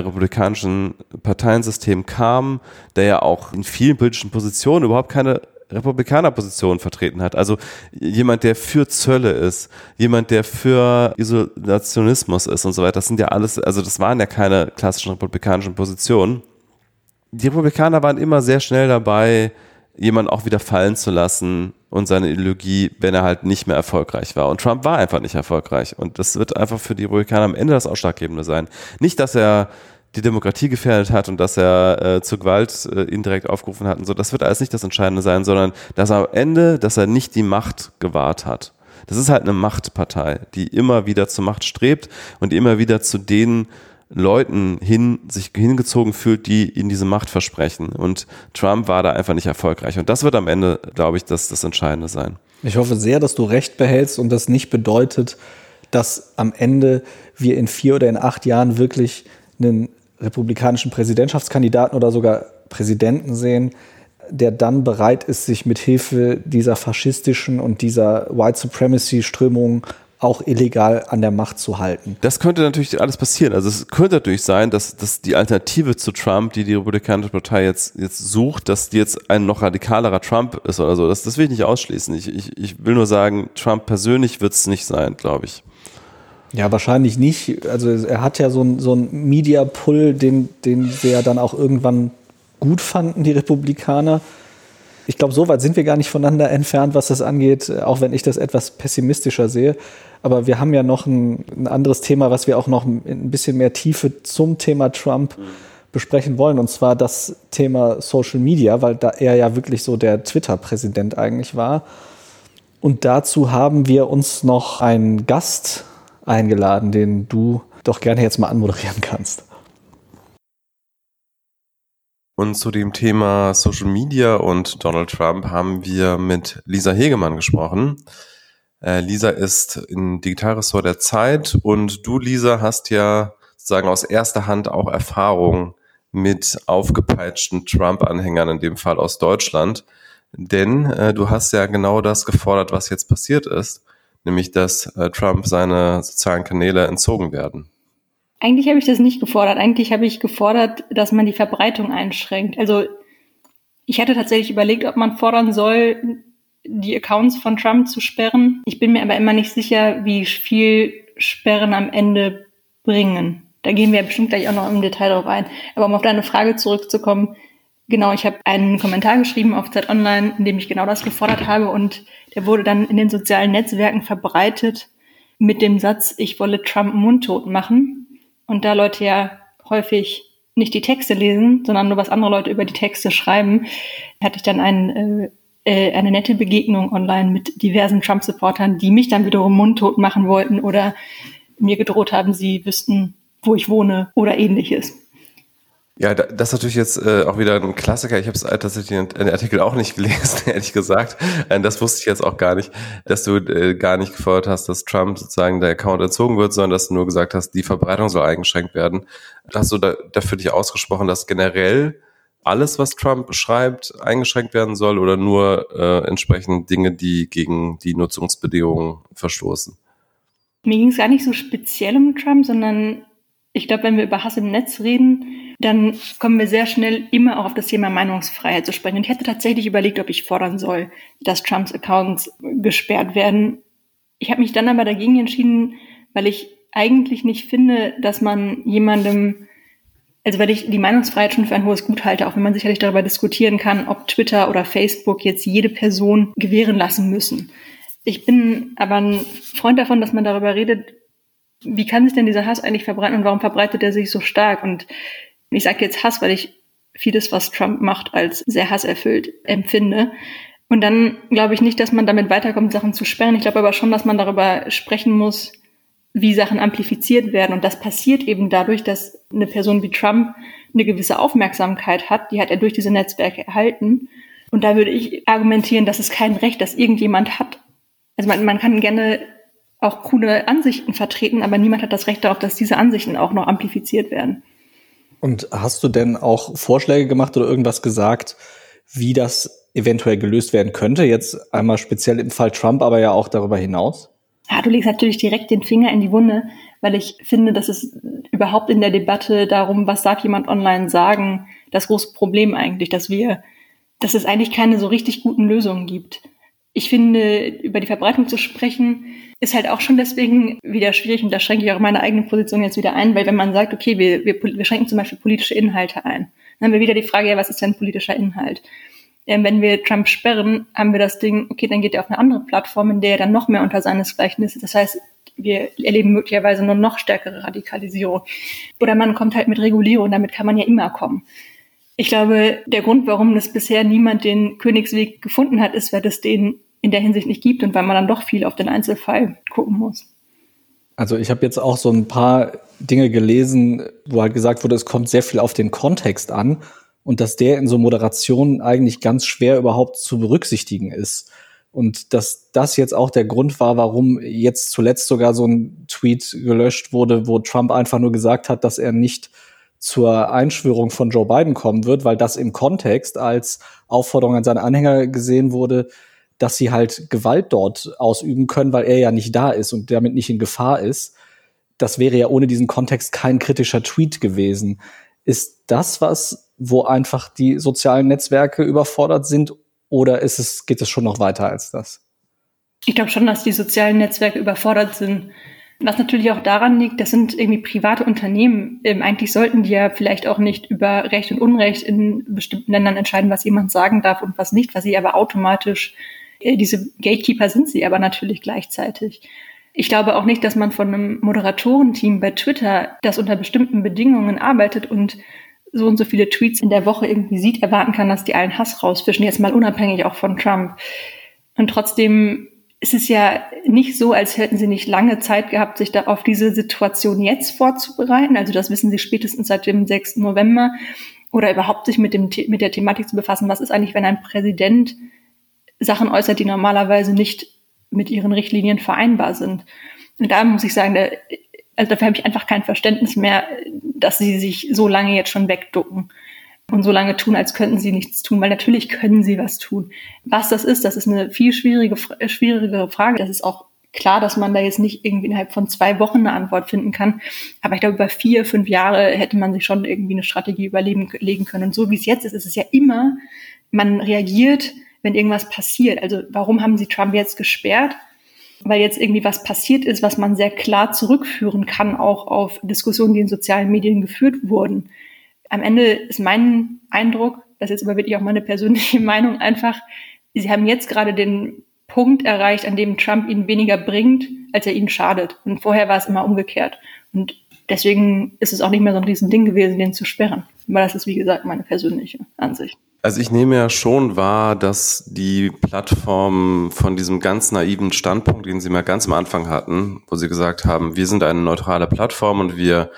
[SPEAKER 2] republikanischen Parteiensystem kam, der ja auch in vielen politischen Positionen überhaupt keine Republikanerposition vertreten hat. Also jemand, der für Zölle ist, jemand, der für Isolationismus ist und so weiter. Das sind ja alles, also das waren ja keine klassischen republikanischen Positionen. Die Republikaner waren immer sehr schnell dabei, jemanden auch wieder fallen zu lassen und seine Ideologie, wenn er halt nicht mehr erfolgreich war. Und Trump war einfach nicht erfolgreich. Und das wird einfach für die Republikaner am Ende das Ausschlaggebende sein. Nicht, dass er die Demokratie gefährdet hat und dass er äh, zur Gewalt äh, indirekt aufgerufen hat und so. Das wird alles nicht das Entscheidende sein, sondern dass er am Ende, dass er nicht die Macht gewahrt hat. Das ist halt eine Machtpartei, die immer wieder zur Macht strebt und immer wieder zu den Leuten hin, sich hingezogen fühlt, die ihnen diese Macht versprechen. Und Trump war da einfach nicht erfolgreich. Und das wird am Ende, glaube ich, das, das Entscheidende sein.
[SPEAKER 1] Ich hoffe sehr, dass du recht behältst und das nicht bedeutet, dass am Ende wir in vier oder in acht Jahren wirklich einen republikanischen Präsidentschaftskandidaten oder sogar Präsidenten sehen, der dann bereit ist, sich mit Hilfe dieser faschistischen und dieser White Supremacy Strömung auch illegal an der Macht zu halten.
[SPEAKER 2] Das könnte natürlich alles passieren. Also es könnte natürlich sein, dass, dass die Alternative zu Trump, die die Republikanische Partei jetzt, jetzt sucht, dass die jetzt ein noch radikalerer Trump ist oder so. Das, das will ich nicht ausschließen. Ich, ich, ich will nur sagen, Trump persönlich wird es nicht sein, glaube ich.
[SPEAKER 1] Ja, wahrscheinlich nicht. Also er hat ja so einen so Media-Pull, den, den sie ja dann auch irgendwann gut fanden, die Republikaner. Ich glaube, so weit sind wir gar nicht voneinander entfernt, was das angeht, auch wenn ich das etwas pessimistischer sehe. Aber wir haben ja noch ein, ein anderes Thema, was wir auch noch ein bisschen mehr Tiefe zum Thema Trump besprechen wollen, und zwar das Thema Social Media, weil da er ja wirklich so der Twitter-Präsident eigentlich war. Und dazu haben wir uns noch einen Gast eingeladen, den du doch gerne jetzt mal anmoderieren kannst.
[SPEAKER 2] Und zu dem Thema Social Media und Donald Trump haben wir mit Lisa Hegemann gesprochen. Äh, Lisa ist im Digitalressort der Zeit und du, Lisa, hast ja sozusagen aus erster Hand auch Erfahrung mit aufgepeitschten Trump-Anhängern, in dem Fall aus Deutschland. Denn äh, du hast ja genau das gefordert, was jetzt passiert ist nämlich dass äh, Trump seine sozialen Kanäle entzogen werden.
[SPEAKER 3] Eigentlich habe ich das nicht gefordert. Eigentlich habe ich gefordert, dass man die Verbreitung einschränkt. Also ich hatte tatsächlich überlegt, ob man fordern soll, die Accounts von Trump zu sperren. Ich bin mir aber immer nicht sicher, wie viel Sperren am Ende bringen. Da gehen wir bestimmt gleich auch noch im Detail drauf ein. Aber um auf deine Frage zurückzukommen, Genau, ich habe einen Kommentar geschrieben auf Zeit Online, in dem ich genau das gefordert habe und der wurde dann in den sozialen Netzwerken verbreitet mit dem Satz, ich wolle Trump mundtot machen. Und da Leute ja häufig nicht die Texte lesen, sondern nur was andere Leute über die Texte schreiben, hatte ich dann ein, äh, äh, eine nette Begegnung online mit diversen Trump-Supportern, die mich dann wiederum mundtot machen wollten oder mir gedroht haben, sie wüssten, wo ich wohne oder ähnliches.
[SPEAKER 2] Ja, das ist natürlich jetzt äh, auch wieder ein Klassiker. Ich habe es tatsächlich den Artikel auch nicht gelesen, ehrlich gesagt. Äh, das wusste ich jetzt auch gar nicht, dass du äh, gar nicht gefordert hast, dass Trump sozusagen der Account entzogen wird, sondern dass du nur gesagt hast, die Verbreitung soll eingeschränkt werden. Hast du da, dafür dich ausgesprochen, dass generell alles, was Trump schreibt, eingeschränkt werden soll oder nur äh, entsprechend Dinge, die gegen die Nutzungsbedingungen verstoßen?
[SPEAKER 3] Mir ging es gar nicht so speziell um Trump, sondern ich glaube, wenn wir über Hass im Netz reden, dann kommen wir sehr schnell immer auch auf das Thema Meinungsfreiheit zu sprechen. Und ich hätte tatsächlich überlegt, ob ich fordern soll, dass Trumps Accounts gesperrt werden. Ich habe mich dann aber dagegen entschieden, weil ich eigentlich nicht finde, dass man jemandem, also weil ich die Meinungsfreiheit schon für ein hohes Gut halte, auch wenn man sicherlich darüber diskutieren kann, ob Twitter oder Facebook jetzt jede Person gewähren lassen müssen. Ich bin aber ein Freund davon, dass man darüber redet, wie kann sich denn dieser Hass eigentlich verbreiten und warum verbreitet er sich so stark? Und ich sage jetzt Hass, weil ich vieles, was Trump macht, als sehr hasserfüllt empfinde. Und dann glaube ich nicht, dass man damit weiterkommt, Sachen zu sperren. Ich glaube aber schon, dass man darüber sprechen muss, wie Sachen amplifiziert werden. Und das passiert eben dadurch, dass eine Person wie Trump eine gewisse Aufmerksamkeit hat. Die hat er durch diese Netzwerke erhalten. Und da würde ich argumentieren, dass es kein Recht, das irgendjemand hat. Also man, man kann gerne auch coole Ansichten vertreten, aber niemand hat das Recht darauf, dass diese Ansichten auch noch amplifiziert werden.
[SPEAKER 1] Und hast du denn auch Vorschläge gemacht oder irgendwas gesagt, wie das eventuell gelöst werden könnte? Jetzt einmal speziell im Fall Trump, aber ja auch darüber hinaus?
[SPEAKER 3] Ja, du legst natürlich direkt den Finger in die Wunde, weil ich finde, dass es überhaupt in der Debatte darum, was darf jemand online sagen, das große Problem eigentlich, dass wir, dass es eigentlich keine so richtig guten Lösungen gibt. Ich finde, über die Verbreitung zu sprechen, ist halt auch schon deswegen wieder schwierig und da schränke ich auch meine eigene Position jetzt wieder ein, weil wenn man sagt, okay, wir, wir, wir schränken zum Beispiel politische Inhalte ein, dann haben wir wieder die Frage, ja, was ist denn politischer Inhalt? Wenn wir Trump sperren, haben wir das Ding, okay, dann geht er auf eine andere Plattform, in der er dann noch mehr unter seinesgleichen ist. Das heißt, wir erleben möglicherweise nur noch stärkere Radikalisierung. Oder man kommt halt mit Regulierung, damit kann man ja immer kommen. Ich glaube, der Grund, warum das bisher niemand den Königsweg gefunden hat, ist, weil es den in der Hinsicht nicht gibt und weil man dann doch viel auf den Einzelfall gucken muss.
[SPEAKER 1] Also ich habe jetzt auch so ein paar Dinge gelesen, wo halt gesagt wurde, es kommt sehr viel auf den Kontext an und dass der in so Moderationen eigentlich ganz schwer überhaupt zu berücksichtigen ist. Und dass das jetzt auch der Grund war, warum jetzt zuletzt sogar so ein Tweet gelöscht wurde, wo Trump einfach nur gesagt hat, dass er nicht zur Einschwörung von Joe Biden kommen wird, weil das im Kontext als Aufforderung an seine Anhänger gesehen wurde, dass sie halt Gewalt dort ausüben können, weil er ja nicht da ist und damit nicht in Gefahr ist. Das wäre ja ohne diesen Kontext kein kritischer Tweet gewesen. Ist das was, wo einfach die sozialen Netzwerke überfordert sind oder ist es, geht es schon noch weiter als das?
[SPEAKER 3] Ich glaube schon, dass die sozialen Netzwerke überfordert sind. Was natürlich auch daran liegt, das sind irgendwie private Unternehmen. Ähm, eigentlich sollten die ja vielleicht auch nicht über Recht und Unrecht in bestimmten Ländern entscheiden, was jemand sagen darf und was nicht, was sie aber automatisch, äh, diese Gatekeeper sind sie aber natürlich gleichzeitig. Ich glaube auch nicht, dass man von einem Moderatorenteam bei Twitter, das unter bestimmten Bedingungen arbeitet und so und so viele Tweets in der Woche irgendwie sieht, erwarten kann, dass die allen Hass rausfischen, jetzt mal unabhängig auch von Trump. Und trotzdem ist es ja nicht so, als hätten sie nicht lange Zeit gehabt, sich da auf diese Situation jetzt vorzubereiten. Also das wissen sie spätestens seit dem 6. November oder überhaupt sich mit, dem, mit der Thematik zu befassen. Was ist eigentlich, wenn ein Präsident Sachen äußert, die normalerweise nicht mit ihren Richtlinien vereinbar sind? Und da muss ich sagen, da also dafür habe ich einfach kein Verständnis mehr, dass sie sich so lange jetzt schon wegducken und so lange tun, als könnten sie nichts tun, weil natürlich können sie was tun. Was das ist, das ist eine viel schwierige, schwierigere Frage. Das ist auch klar, dass man da jetzt nicht irgendwie innerhalb von zwei Wochen eine Antwort finden kann. Aber ich glaube, über vier, fünf Jahre hätte man sich schon irgendwie eine Strategie überlegen können. Und so wie es jetzt ist, ist es ja immer, man reagiert, wenn irgendwas passiert. Also warum haben sie Trump jetzt gesperrt? Weil jetzt irgendwie was passiert ist, was man sehr klar zurückführen kann, auch auf Diskussionen, die in sozialen Medien geführt wurden. Am Ende ist mein Eindruck, das ist aber wirklich auch meine persönliche Meinung, einfach, sie haben jetzt gerade den Punkt erreicht, an dem Trump ihnen weniger bringt, als er ihnen schadet. Und vorher war es immer umgekehrt. Und deswegen ist es auch nicht mehr so ein Riesending gewesen, den zu sperren. Aber das ist, wie gesagt, meine persönliche Ansicht.
[SPEAKER 2] Also ich nehme ja schon wahr, dass die Plattform von diesem ganz naiven Standpunkt, den Sie mal ganz am Anfang hatten, wo Sie gesagt haben, wir sind eine neutrale Plattform und wir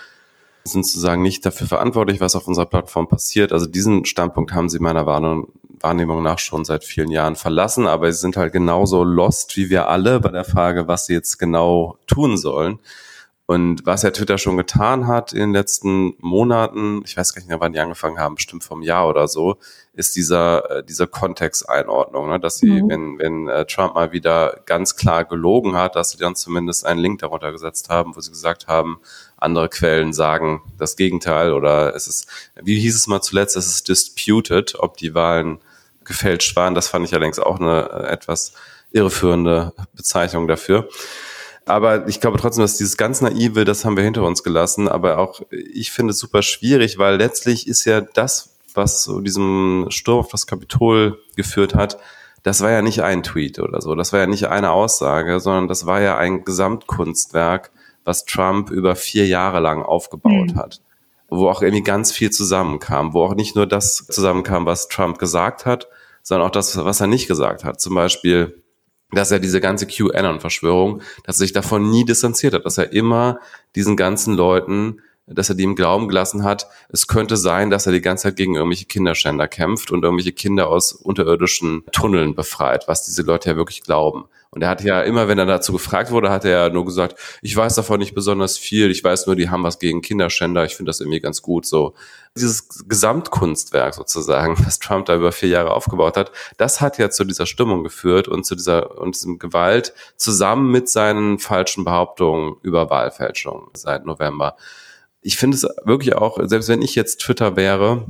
[SPEAKER 2] sind sozusagen nicht dafür verantwortlich, was auf unserer Plattform passiert. Also diesen Standpunkt haben Sie meiner Wahrnehmung nach schon seit vielen Jahren verlassen, aber Sie sind halt genauso lost wie wir alle bei der Frage, was Sie jetzt genau tun sollen. Und was ja Twitter schon getan hat in den letzten Monaten, ich weiß gar nicht mehr, wann die angefangen haben, bestimmt vom Jahr oder so, ist dieser, äh, dieser Kontexteinordnung, ne? dass sie, mhm. wenn, wenn äh, Trump mal wieder ganz klar gelogen hat, dass sie dann zumindest einen Link darunter gesetzt haben, wo sie gesagt haben, andere Quellen sagen das Gegenteil oder es ist, wie hieß es mal zuletzt, es ist disputed, ob die Wahlen gefälscht waren. Das fand ich allerdings auch eine äh, etwas irreführende Bezeichnung dafür. Aber ich glaube trotzdem, dass dieses ganz Naive, das haben wir hinter uns gelassen. Aber auch ich finde es super schwierig, weil letztlich ist ja das, was so diesem Sturm auf das Kapitol geführt hat, das war ja nicht ein Tweet oder so, das war ja nicht eine Aussage, sondern das war ja ein Gesamtkunstwerk, was Trump über vier Jahre lang aufgebaut mhm. hat wo auch irgendwie ganz viel zusammenkam, wo auch nicht nur das zusammenkam, was Trump gesagt hat, sondern auch das, was er nicht gesagt hat. Zum Beispiel, dass er diese ganze QAnon-Verschwörung, dass er sich davon nie distanziert hat, dass er immer diesen ganzen Leuten dass er die im Glauben gelassen hat, es könnte sein, dass er die ganze Zeit gegen irgendwelche Kinderschänder kämpft und irgendwelche Kinder aus unterirdischen Tunneln befreit, was diese Leute ja wirklich glauben. Und er hat ja immer, wenn er dazu gefragt wurde, hat er ja nur gesagt, ich weiß davon nicht besonders viel, ich weiß nur, die haben was gegen Kinderschänder, ich finde das irgendwie ganz gut so. Dieses Gesamtkunstwerk sozusagen, das Trump da über vier Jahre aufgebaut hat, das hat ja zu dieser Stimmung geführt und zu dieser, und diesem Gewalt zusammen mit seinen falschen Behauptungen über Wahlfälschung seit November. Ich finde es wirklich auch, selbst wenn ich jetzt Twitter wäre,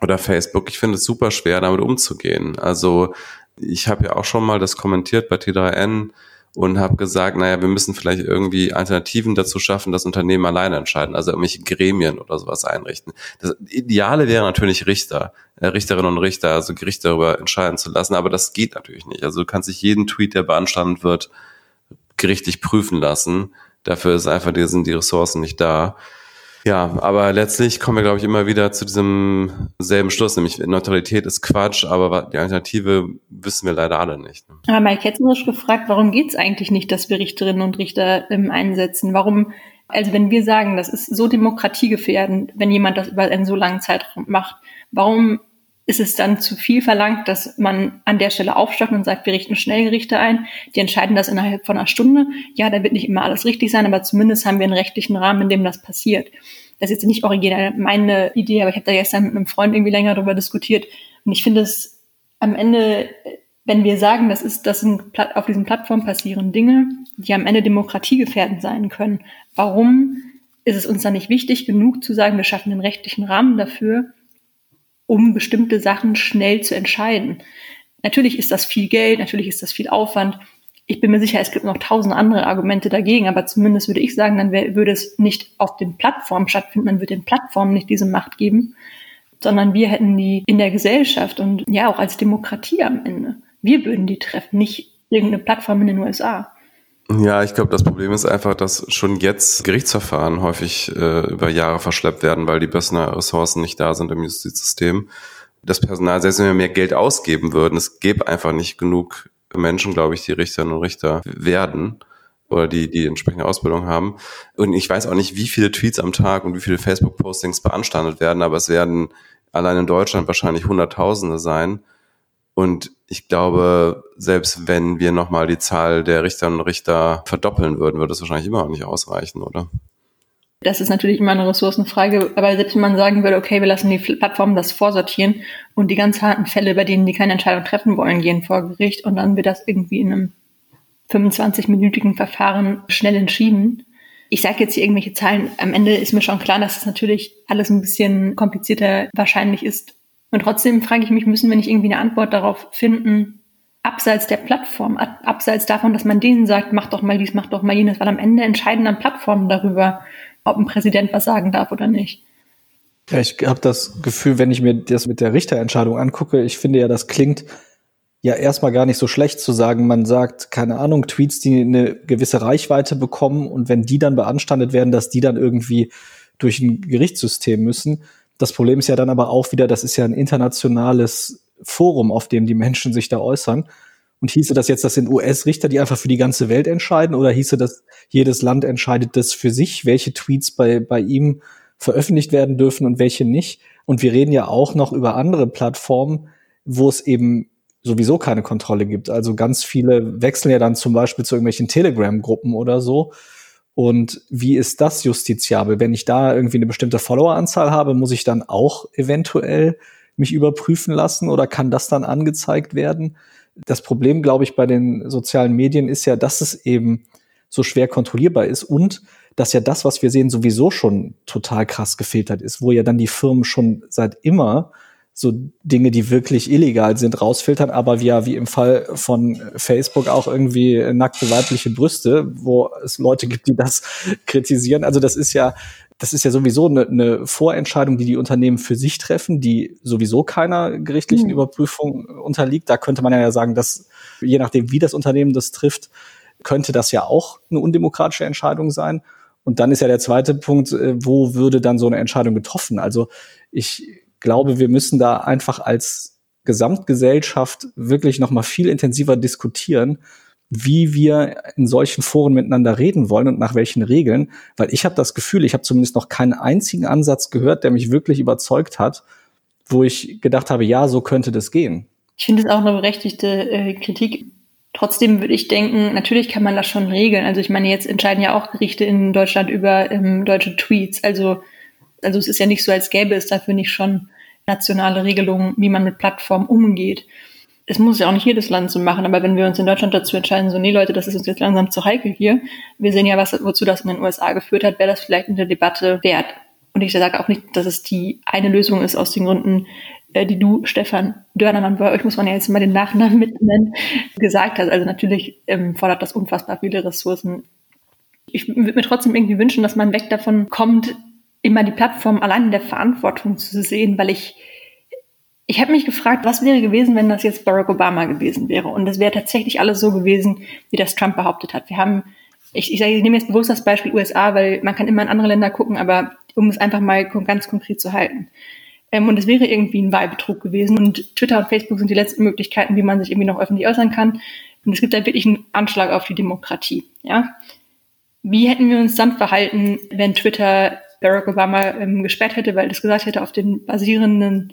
[SPEAKER 2] oder Facebook, ich finde es super schwer, damit umzugehen. Also ich habe ja auch schon mal das kommentiert bei T3N und habe gesagt, naja, wir müssen vielleicht irgendwie Alternativen dazu schaffen, dass Unternehmen alleine entscheiden, also irgendwelche Gremien oder sowas einrichten. Das Ideale wäre natürlich Richter, äh, Richterinnen und Richter, also Gerichte darüber entscheiden zu lassen, aber das geht natürlich nicht. Also du kannst sich jeden Tweet, der beanstandet wird, gerichtlich prüfen lassen. Dafür ist einfach, sind die Ressourcen nicht da. Ja, aber letztlich kommen wir, glaube ich, immer wieder zu diesem selben Schluss, nämlich Neutralität ist Quatsch, aber die Alternative wissen wir leider alle nicht.
[SPEAKER 3] Ne? Aber mal ketzerisch gefragt, warum geht es eigentlich nicht, dass wir Richterinnen und Richter ähm, einsetzen? Warum, also wenn wir sagen, das ist so demokratiegefährdend, wenn jemand das über einen so langen Zeitraum macht, warum ist es dann zu viel verlangt, dass man an der Stelle aufstockt und sagt, wir richten Schnellgerichte ein, die entscheiden das innerhalb von einer Stunde. Ja, da wird nicht immer alles richtig sein, aber zumindest haben wir einen rechtlichen Rahmen, in dem das passiert. Das ist jetzt nicht original meine Idee, aber ich habe da gestern mit einem Freund irgendwie länger darüber diskutiert und ich finde es am Ende, wenn wir sagen, das ist, das sind auf diesen Plattformen passieren Dinge, die am Ende demokratiegefährdend sein können. Warum ist es uns dann nicht wichtig genug zu sagen, wir schaffen den rechtlichen Rahmen dafür, um bestimmte Sachen schnell zu entscheiden. Natürlich ist das viel Geld, natürlich ist das viel Aufwand. Ich bin mir sicher, es gibt noch tausend andere Argumente dagegen, aber zumindest würde ich sagen, dann würde es nicht auf den Plattformen stattfinden, man würde den Plattformen nicht diese Macht geben, sondern wir hätten die in der Gesellschaft und ja auch als Demokratie am Ende. Wir würden die treffen, nicht irgendeine Plattform in den USA.
[SPEAKER 2] Ja, ich glaube, das Problem ist einfach, dass schon jetzt Gerichtsverfahren häufig äh, über Jahre verschleppt werden, weil die besseren Ressourcen nicht da sind im Justizsystem. Das Personal, selbst wenn wir mehr Geld ausgeben würden, es gäbe einfach nicht genug Menschen, glaube ich, die Richterinnen und Richter werden oder die die entsprechende Ausbildung haben. Und ich weiß auch nicht, wie viele Tweets am Tag und wie viele Facebook-Postings beanstandet werden, aber es werden allein in Deutschland wahrscheinlich Hunderttausende sein. Und ich glaube, selbst wenn wir nochmal die Zahl der Richterinnen und Richter verdoppeln würden, würde es wahrscheinlich immer noch nicht ausreichen, oder?
[SPEAKER 3] Das ist natürlich immer eine Ressourcenfrage, aber selbst wenn man sagen würde, okay, wir lassen die Plattformen das vorsortieren und die ganz harten Fälle, bei denen die keine Entscheidung treffen wollen, gehen vor Gericht und dann wird das irgendwie in einem 25-minütigen Verfahren schnell entschieden. Ich sage jetzt hier irgendwelche Zahlen. Am Ende ist mir schon klar, dass es natürlich alles ein bisschen komplizierter wahrscheinlich ist, und trotzdem frage ich mich, müssen wir nicht irgendwie eine Antwort darauf finden, abseits der Plattform, abseits davon, dass man denen sagt, mach doch mal dies, mach doch mal jenes, weil am Ende entscheiden dann Plattformen darüber, ob ein Präsident was sagen darf oder nicht.
[SPEAKER 1] Ja, ich habe das Gefühl, wenn ich mir das mit der Richterentscheidung angucke, ich finde ja, das klingt ja erstmal gar nicht so schlecht zu sagen, man sagt, keine Ahnung, Tweets, die eine gewisse Reichweite bekommen und wenn die dann beanstandet werden, dass die dann irgendwie durch ein Gerichtssystem müssen. Das Problem ist ja dann aber auch wieder, das ist ja ein internationales Forum, auf dem die Menschen sich da äußern. Und hieße das jetzt, das sind US-Richter, die einfach für die ganze Welt entscheiden? Oder hieße das, jedes Land entscheidet das für sich, welche Tweets bei, bei ihm veröffentlicht werden dürfen und welche nicht? Und wir reden ja auch noch über andere Plattformen, wo es eben sowieso keine Kontrolle gibt. Also ganz viele wechseln ja dann zum Beispiel zu irgendwelchen Telegram-Gruppen oder so und wie ist das justiziabel? Wenn ich da irgendwie eine bestimmte Followeranzahl habe, muss ich dann auch eventuell mich überprüfen lassen oder kann das dann angezeigt werden? Das Problem, glaube ich, bei den sozialen Medien ist ja, dass es eben so schwer kontrollierbar ist und dass ja das, was wir sehen, sowieso schon total krass gefiltert ist, wo ja dann die Firmen schon seit immer so Dinge, die wirklich illegal sind, rausfiltern, aber ja, wie im Fall von Facebook auch irgendwie nackte weibliche Brüste, wo es Leute gibt, die das kritisieren. Also das ist ja das ist ja sowieso eine, eine Vorentscheidung, die die Unternehmen für sich treffen, die sowieso keiner gerichtlichen mhm. Überprüfung unterliegt. Da könnte man ja sagen, dass je nachdem, wie das Unternehmen das trifft, könnte das ja auch eine undemokratische Entscheidung sein. Und dann ist ja der zweite Punkt, äh, wo würde dann so eine Entscheidung getroffen? Also ich glaube, wir müssen da einfach als Gesamtgesellschaft wirklich noch mal viel intensiver diskutieren, wie wir in solchen Foren miteinander reden wollen und nach welchen Regeln, weil ich habe das Gefühl, ich habe zumindest noch keinen einzigen Ansatz gehört, der mich wirklich überzeugt hat, wo ich gedacht habe, ja, so könnte das gehen.
[SPEAKER 3] Ich finde es auch eine berechtigte äh, Kritik. Trotzdem würde ich denken, natürlich kann man das schon regeln. Also ich meine, jetzt entscheiden ja auch Gerichte in Deutschland über ähm, deutsche Tweets. Also, also es ist ja nicht so, als gäbe es dafür nicht schon nationale Regelungen, wie man mit Plattformen umgeht es muss ja auch nicht jedes Land so machen, aber wenn wir uns in Deutschland dazu entscheiden, so, nee Leute, das ist uns jetzt langsam zu heikel hier, wir sehen ja, was, wozu das in den USA geführt hat, wäre das vielleicht in der Debatte wert. Und ich sage auch nicht, dass es die eine Lösung ist aus den Gründen, äh, die du, Stefan Dörnermann, bei euch muss man ja jetzt mal den Nachnamen mitnennen, gesagt hast. Also natürlich ähm, fordert das unfassbar viele Ressourcen. Ich würde mir trotzdem irgendwie wünschen, dass man weg davon kommt, immer die Plattform allein in der Verantwortung zu sehen, weil ich ich habe mich gefragt, was wäre gewesen, wenn das jetzt Barack Obama gewesen wäre. Und das wäre tatsächlich alles so gewesen, wie das Trump behauptet hat. Wir haben, ich, ich, sage, ich nehme jetzt bewusst das Beispiel USA, weil man kann immer in andere Länder gucken, aber um es einfach mal ganz konkret zu halten. Ähm, und es wäre irgendwie ein Wahlbetrug gewesen. Und Twitter und Facebook sind die letzten Möglichkeiten, wie man sich irgendwie noch öffentlich äußern kann. Und es gibt da wirklich einen Anschlag auf die Demokratie. Ja? Wie hätten wir uns dann verhalten, wenn Twitter Barack Obama ähm, gesperrt hätte, weil das gesagt hätte, auf den basierenden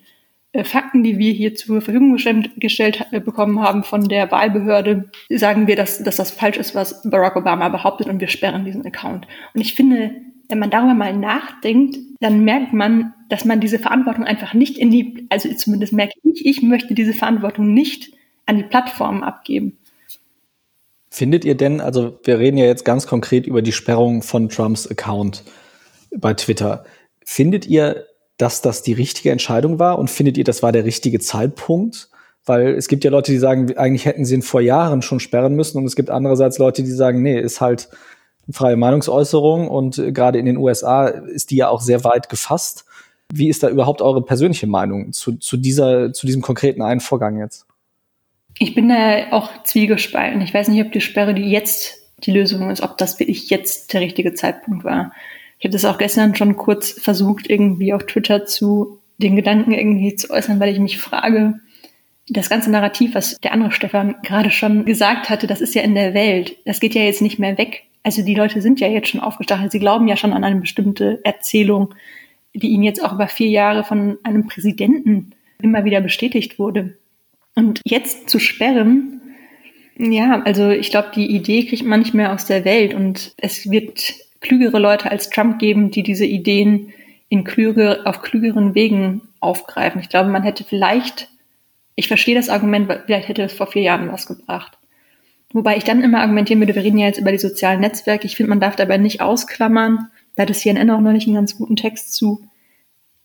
[SPEAKER 3] äh, Fakten, die wir hier zur Verfügung gestellt, gestellt äh, bekommen haben von der Wahlbehörde, sagen wir, dass, dass das falsch ist, was Barack Obama behauptet und wir sperren diesen Account. Und ich finde, wenn man darüber mal nachdenkt, dann merkt man, dass man diese Verantwortung einfach nicht in die, also zumindest merke ich, ich möchte diese Verantwortung nicht an die Plattformen abgeben.
[SPEAKER 1] Findet ihr denn, also wir reden ja jetzt ganz konkret über die Sperrung von Trumps Account bei Twitter. Findet ihr, dass das die richtige Entscheidung war und findet ihr, das war der richtige Zeitpunkt? Weil es gibt ja Leute, die sagen, eigentlich hätten sie ihn vor Jahren schon sperren müssen und es gibt andererseits Leute, die sagen, nee, ist halt freie Meinungsäußerung und gerade in den USA ist die ja auch sehr weit gefasst. Wie ist da überhaupt eure persönliche Meinung zu, zu, dieser, zu diesem konkreten einen Vorgang jetzt?
[SPEAKER 3] Ich bin da auch zwiegespalten. Ich weiß nicht, ob die Sperre, die jetzt die Lösung ist, ob das wirklich jetzt der richtige Zeitpunkt war. Ich habe das auch gestern schon kurz versucht, irgendwie auf Twitter zu den Gedanken irgendwie zu äußern, weil ich mich frage, das ganze Narrativ, was der andere Stefan gerade schon gesagt hatte, das ist ja in der Welt. Das geht ja jetzt nicht mehr weg. Also die Leute sind ja jetzt schon aufgestachelt. Sie glauben ja schon an eine bestimmte Erzählung, die ihnen jetzt auch über vier Jahre von einem Präsidenten immer wieder bestätigt wurde. Und jetzt zu sperren, ja, also ich glaube, die Idee kriegt man nicht mehr aus der Welt und es wird klügere Leute als Trump geben, die diese Ideen in klüge, auf klügeren Wegen aufgreifen. Ich glaube, man hätte vielleicht, ich verstehe das Argument, vielleicht hätte es vor vier Jahren was gebracht. Wobei ich dann immer argumentieren würde, wir reden ja jetzt über die sozialen Netzwerke. Ich finde, man darf dabei nicht ausklammern, da hat das CNN auch noch nicht einen ganz guten Text zu,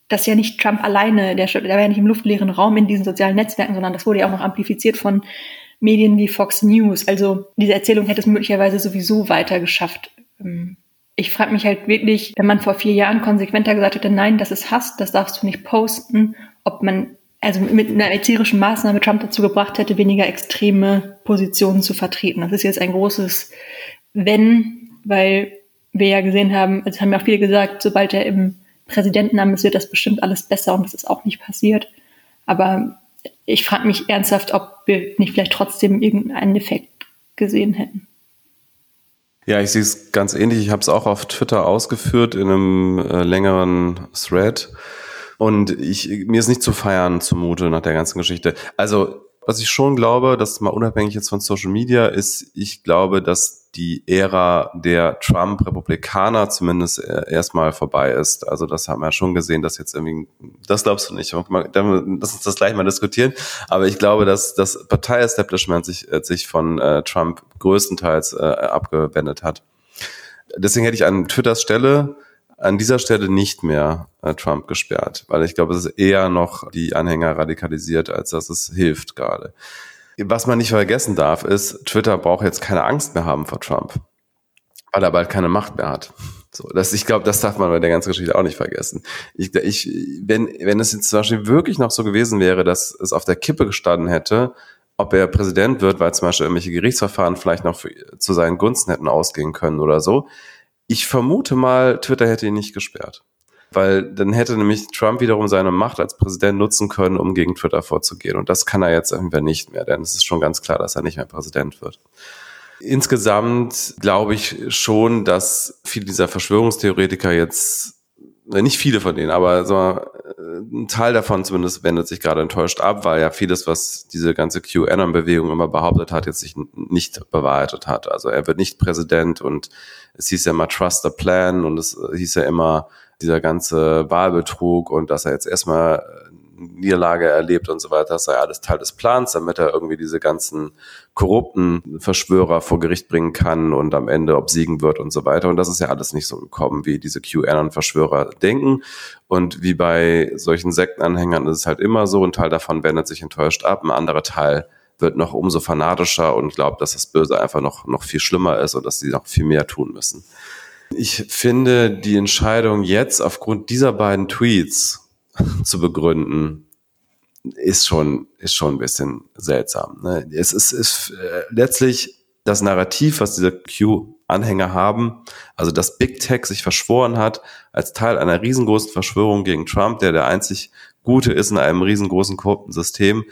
[SPEAKER 3] dass ja nicht Trump alleine, der, der war ja nicht im luftleeren Raum in diesen sozialen Netzwerken, sondern das wurde ja auch noch amplifiziert von Medien wie Fox News. Also diese Erzählung hätte es möglicherweise sowieso weiter geschafft, ähm, ich frage mich halt wirklich, wenn man vor vier Jahren konsequenter gesagt hätte, nein, das ist Hass, das darfst du nicht posten, ob man also mit einer erzieherischen Maßnahme Trump dazu gebracht hätte, weniger extreme Positionen zu vertreten. Das ist jetzt ein großes Wenn, weil wir ja gesehen haben, also haben ja viele gesagt, sobald er im Präsidentenamt ist, wird das bestimmt alles besser und das ist auch nicht passiert. Aber ich frage mich ernsthaft, ob wir nicht vielleicht trotzdem irgendeinen Effekt gesehen hätten.
[SPEAKER 2] Ja, ich sehe es ganz ähnlich. Ich habe es auch auf Twitter ausgeführt in einem äh, längeren Thread. Und ich, mir ist nicht zu feiern zumute nach der ganzen Geschichte. Also was ich schon glaube, das mal unabhängig jetzt von Social Media, ist, ich glaube, dass die Ära der Trump-Republikaner zumindest äh, erstmal vorbei ist. Also das haben wir ja schon gesehen, dass jetzt irgendwie, das glaubst du nicht, lass uns das gleich mal diskutieren. Aber ich glaube, dass das Partei-Establishment sich, äh, sich von äh, Trump größtenteils äh, abgewendet hat. Deswegen hätte ich an Twitters Stelle an dieser Stelle nicht mehr äh, Trump gesperrt, weil ich glaube, es ist eher noch die Anhänger radikalisiert, als dass es hilft gerade. Was man nicht vergessen darf, ist, Twitter braucht jetzt keine Angst mehr haben vor Trump, weil er bald keine Macht mehr hat. So, das, ich glaube, das darf man bei der ganzen Geschichte auch nicht vergessen. Ich, ich, wenn, wenn es jetzt zum Beispiel wirklich noch so gewesen wäre, dass es auf der Kippe gestanden hätte, ob er Präsident wird, weil zum Beispiel irgendwelche Gerichtsverfahren vielleicht noch für, zu seinen Gunsten hätten ausgehen können oder so. Ich vermute mal, Twitter hätte ihn nicht gesperrt. Weil dann hätte nämlich Trump wiederum seine Macht als Präsident nutzen können, um gegen Twitter vorzugehen. Und das kann er jetzt irgendwie nicht mehr, denn es ist schon ganz klar, dass er nicht mehr Präsident wird. Insgesamt glaube ich schon, dass viele dieser Verschwörungstheoretiker jetzt, nicht viele von denen, aber so ein Teil davon zumindest wendet sich gerade enttäuscht ab, weil ja vieles, was diese ganze QAnon-Bewegung immer behauptet hat, jetzt sich nicht bewahrheitet hat. Also er wird nicht Präsident und es hieß ja immer Trust the Plan und es hieß ja immer dieser ganze Wahlbetrug und dass er jetzt erstmal Niederlage erlebt und so weiter, das sei alles Teil des Plans, damit er irgendwie diese ganzen korrupten Verschwörer vor Gericht bringen kann und am Ende obsiegen wird und so weiter. Und das ist ja alles nicht so gekommen, wie diese QAnon-Verschwörer denken. Und wie bei solchen Sektenanhängern ist es halt immer so, ein Teil davon wendet sich enttäuscht ab, ein anderer Teil wird noch umso fanatischer und glaubt, dass das Böse einfach noch, noch viel schlimmer ist und dass sie noch viel mehr tun müssen. Ich finde die Entscheidung jetzt aufgrund dieser beiden Tweets zu begründen, ist schon, ist schon ein bisschen seltsam. Ne? Es ist, ist äh, letztlich das Narrativ, was diese Q-Anhänger haben, also dass Big Tech sich verschworen hat als Teil einer riesengroßen Verschwörung gegen Trump, der der einzig Gute ist in einem riesengroßen korrupten System.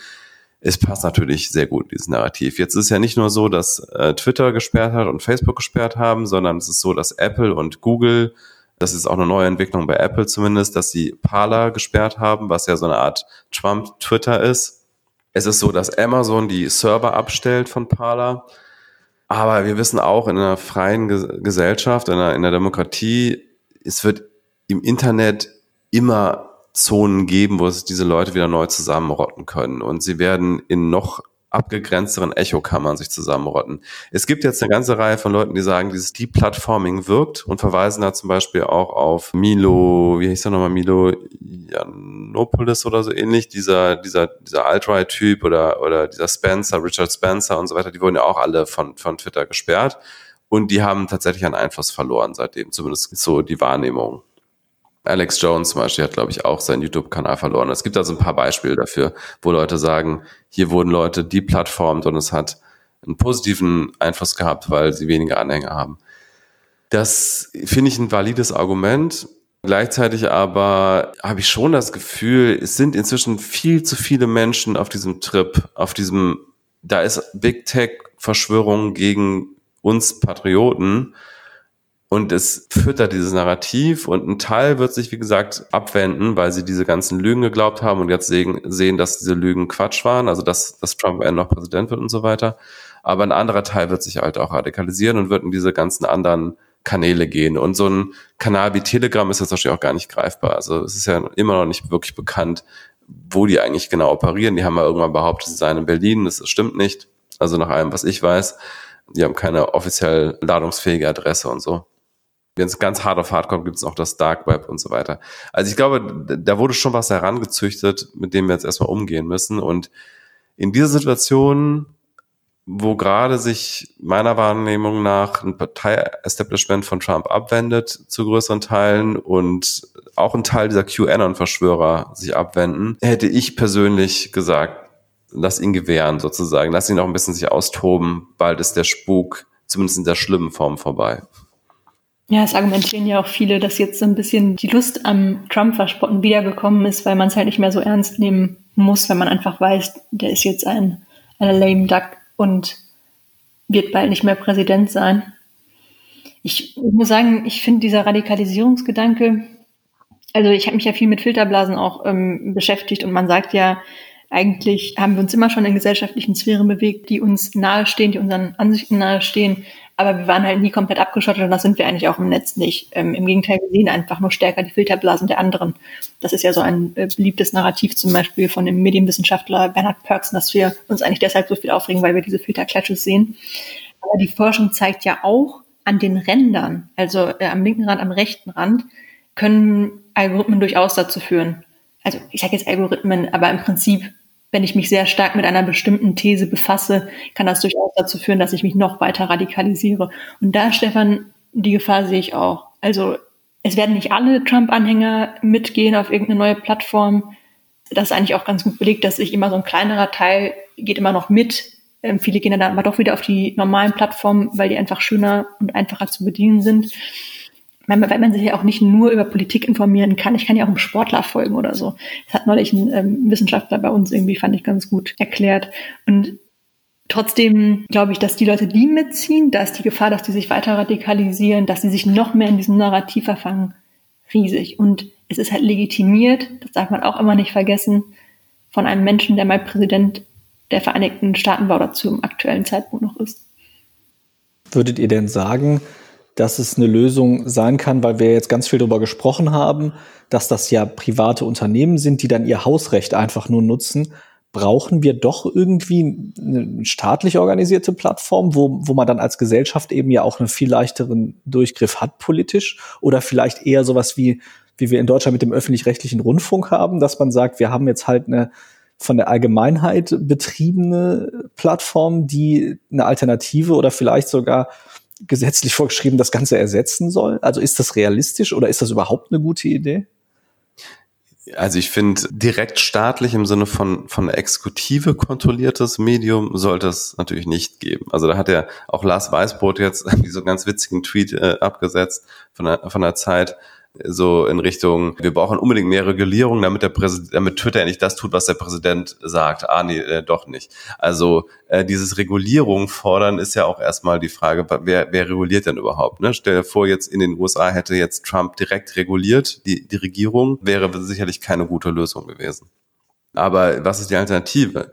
[SPEAKER 2] Es passt natürlich sehr gut, dieses Narrativ. Jetzt ist es ja nicht nur so, dass äh, Twitter gesperrt hat und Facebook gesperrt haben, sondern es ist so, dass Apple und Google das ist auch eine neue Entwicklung bei Apple zumindest, dass sie Parler gesperrt haben, was ja so eine Art Trump-Twitter ist. Es ist so, dass Amazon die Server abstellt von Parler. Aber wir wissen auch, in einer freien Gesellschaft, in einer, in einer Demokratie, es wird im Internet immer Zonen geben, wo es diese Leute wieder neu zusammenrotten können. Und sie werden in noch abgegrenzteren Echokammern sich zusammenrotten. Es gibt jetzt eine ganze Reihe von Leuten, die sagen, dieses Deep Platforming wirkt und verweisen da zum Beispiel auch auf Milo, wie hieß er nochmal, Milo Janopoulos oder so ähnlich, dieser, dieser, dieser Alt-Right-Typ oder, oder dieser Spencer, Richard Spencer und so weiter, die wurden ja auch alle von, von Twitter gesperrt und die haben tatsächlich einen Einfluss verloren seitdem, zumindest so die Wahrnehmung. Alex Jones zum Beispiel hat, glaube ich, auch seinen YouTube-Kanal verloren. Es gibt also ein paar Beispiele dafür, wo Leute sagen, hier wurden Leute deplattformt und es hat einen positiven Einfluss gehabt, weil sie weniger Anhänger haben. Das finde ich ein valides Argument. Gleichzeitig aber habe ich schon das Gefühl, es sind inzwischen viel zu viele Menschen auf diesem Trip, auf diesem, da ist Big Tech Verschwörung gegen uns Patrioten und es füttert dieses Narrativ und ein Teil wird sich, wie gesagt, abwenden, weil sie diese ganzen Lügen geglaubt haben und jetzt sehen, sehen dass diese Lügen Quatsch waren, also dass, dass Trump noch Präsident wird und so weiter. Aber ein anderer Teil wird sich halt auch radikalisieren und wird in diese ganzen anderen Kanäle gehen. Und so ein Kanal wie Telegram ist jetzt wahrscheinlich auch gar nicht greifbar. Also es ist ja immer noch nicht wirklich bekannt, wo die eigentlich genau operieren. Die haben mal irgendwann behauptet, sie seien in Berlin. Das stimmt nicht. Also nach allem, was ich weiß. Die haben keine offiziell ladungsfähige Adresse und so wenn es ganz hart auf hart kommt, gibt es auch das Dark Web und so weiter. Also ich glaube, da wurde schon was herangezüchtet, mit dem wir jetzt erstmal umgehen müssen. Und in dieser Situation, wo gerade sich meiner Wahrnehmung nach ein Partei-Establishment von Trump abwendet zu größeren Teilen und auch ein Teil dieser QAnon-Verschwörer sich abwenden, hätte ich persönlich gesagt, lass ihn gewähren sozusagen, lass ihn auch ein bisschen sich austoben, bald ist der Spuk zumindest in der schlimmen Form vorbei.
[SPEAKER 3] Ja, es argumentieren ja auch viele, dass jetzt so ein bisschen die Lust am Trump-Verspotten wiedergekommen ist, weil man es halt nicht mehr so ernst nehmen muss, wenn man einfach weiß, der ist jetzt ein, ein lame duck und wird bald nicht mehr Präsident sein. Ich, ich muss sagen, ich finde dieser Radikalisierungsgedanke, also ich habe mich ja viel mit Filterblasen auch ähm, beschäftigt und man sagt ja, eigentlich haben wir uns immer schon in gesellschaftlichen Sphären bewegt, die uns nahestehen, die unseren Ansichten nahestehen, aber wir waren halt nie komplett abgeschottet und das sind wir eigentlich auch im Netz nicht. Ähm, Im Gegenteil, wir sehen einfach nur stärker die Filterblasen der anderen. Das ist ja so ein äh, beliebtes Narrativ zum Beispiel von dem Medienwissenschaftler Bernhard Perksen, dass wir uns eigentlich deshalb so viel aufregen, weil wir diese Filterklatsches sehen. Aber die Forschung zeigt ja auch an den Rändern, also äh, am linken Rand, am rechten Rand, können Algorithmen durchaus dazu führen. Also ich sage jetzt Algorithmen, aber im Prinzip wenn ich mich sehr stark mit einer bestimmten These befasse, kann das durchaus dazu führen, dass ich mich noch weiter radikalisiere. Und da, Stefan, die Gefahr sehe ich auch. Also es werden nicht alle Trump-Anhänger mitgehen auf irgendeine neue Plattform. Das ist eigentlich auch ganz gut belegt, dass sich immer so ein kleinerer Teil geht immer noch mit. Ähm, viele gehen dann aber doch wieder auf die normalen Plattformen, weil die einfach schöner und einfacher zu bedienen sind. Weil man sich ja auch nicht nur über Politik informieren kann. Ich kann ja auch einem Sportler folgen oder so. Das hat neulich ein ähm, Wissenschaftler bei uns irgendwie, fand ich ganz gut erklärt. Und Trotzdem glaube ich, dass die Leute, die mitziehen, da ist die Gefahr, dass die sich weiter radikalisieren, dass sie sich noch mehr in diesem Narrativ verfangen, riesig. Und es ist halt legitimiert, das darf man auch immer nicht vergessen, von einem Menschen, der mal Präsident der Vereinigten Staaten war oder zum aktuellen Zeitpunkt noch ist.
[SPEAKER 1] Würdet ihr denn sagen, dass es eine Lösung sein kann, weil wir jetzt ganz viel darüber gesprochen haben, dass das ja private Unternehmen sind, die dann ihr Hausrecht einfach nur nutzen. Brauchen wir doch irgendwie eine staatlich organisierte Plattform, wo, wo man dann als Gesellschaft eben ja auch einen viel leichteren Durchgriff hat politisch? Oder vielleicht eher sowas wie, wie wir in Deutschland mit dem öffentlich-rechtlichen Rundfunk haben, dass man sagt, wir haben jetzt halt eine von der Allgemeinheit betriebene Plattform, die eine Alternative oder vielleicht sogar gesetzlich vorgeschrieben das Ganze ersetzen soll? Also ist das realistisch oder ist das überhaupt eine gute Idee?
[SPEAKER 2] Also ich finde, direkt staatlich im Sinne von, von Exekutive kontrolliertes Medium sollte es natürlich nicht geben. Also da hat ja auch Lars Weißbrot jetzt so einen ganz witzigen Tweet äh, abgesetzt von der, von der Zeit, so in Richtung, wir brauchen unbedingt mehr Regulierung, damit der Präsident, damit Twitter nicht das tut, was der Präsident sagt. Ah, nee, äh, doch nicht. Also äh, dieses Regulierung fordern ist ja auch erstmal die Frage, wer, wer reguliert denn überhaupt? Ne? Stell dir vor, jetzt in den USA hätte jetzt Trump direkt reguliert, die, die Regierung, wäre sicherlich keine gute Lösung gewesen. Aber was ist die Alternative?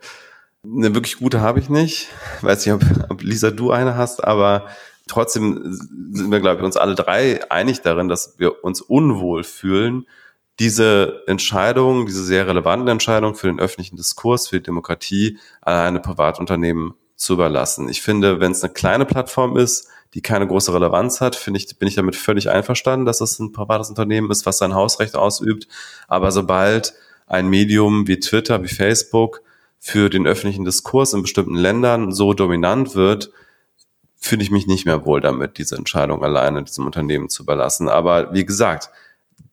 [SPEAKER 2] Eine wirklich gute habe ich nicht. Weiß nicht, ob, ob Lisa du eine hast, aber Trotzdem sind wir, glaube ich, uns alle drei einig darin, dass wir uns unwohl fühlen, diese Entscheidung, diese sehr relevante Entscheidung für den öffentlichen Diskurs, für die Demokratie alleine Privatunternehmen zu überlassen. Ich finde, wenn es eine kleine Plattform ist, die keine große Relevanz hat, finde ich, bin ich damit völlig einverstanden, dass es ein privates Unternehmen ist, was sein Hausrecht ausübt. Aber sobald ein Medium wie Twitter, wie Facebook für den öffentlichen Diskurs in bestimmten Ländern so dominant wird, fühle ich mich nicht mehr wohl damit, diese Entscheidung alleine diesem Unternehmen zu überlassen. Aber wie gesagt,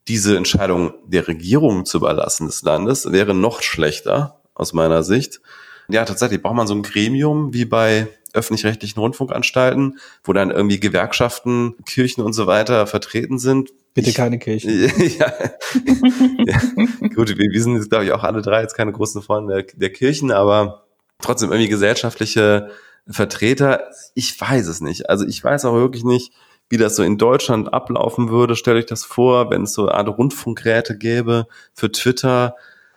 [SPEAKER 2] diese Entscheidung der Regierung zu überlassen des Landes wäre noch schlechter aus meiner Sicht. Ja, tatsächlich braucht man so ein Gremium wie bei öffentlich-rechtlichen Rundfunkanstalten, wo dann irgendwie Gewerkschaften, Kirchen und so weiter vertreten sind.
[SPEAKER 1] Bitte ich, keine Kirchen.
[SPEAKER 2] ja, ja, gut, wir, wir sind jetzt, glaube ich, auch alle drei jetzt keine großen Freunde der, der Kirchen, aber trotzdem irgendwie gesellschaftliche Vertreter, ich weiß es nicht. Also ich weiß auch wirklich nicht, wie das so in Deutschland ablaufen würde. Stellt euch das vor, wenn es so eine Art Rundfunkgeräte gäbe für Twitter.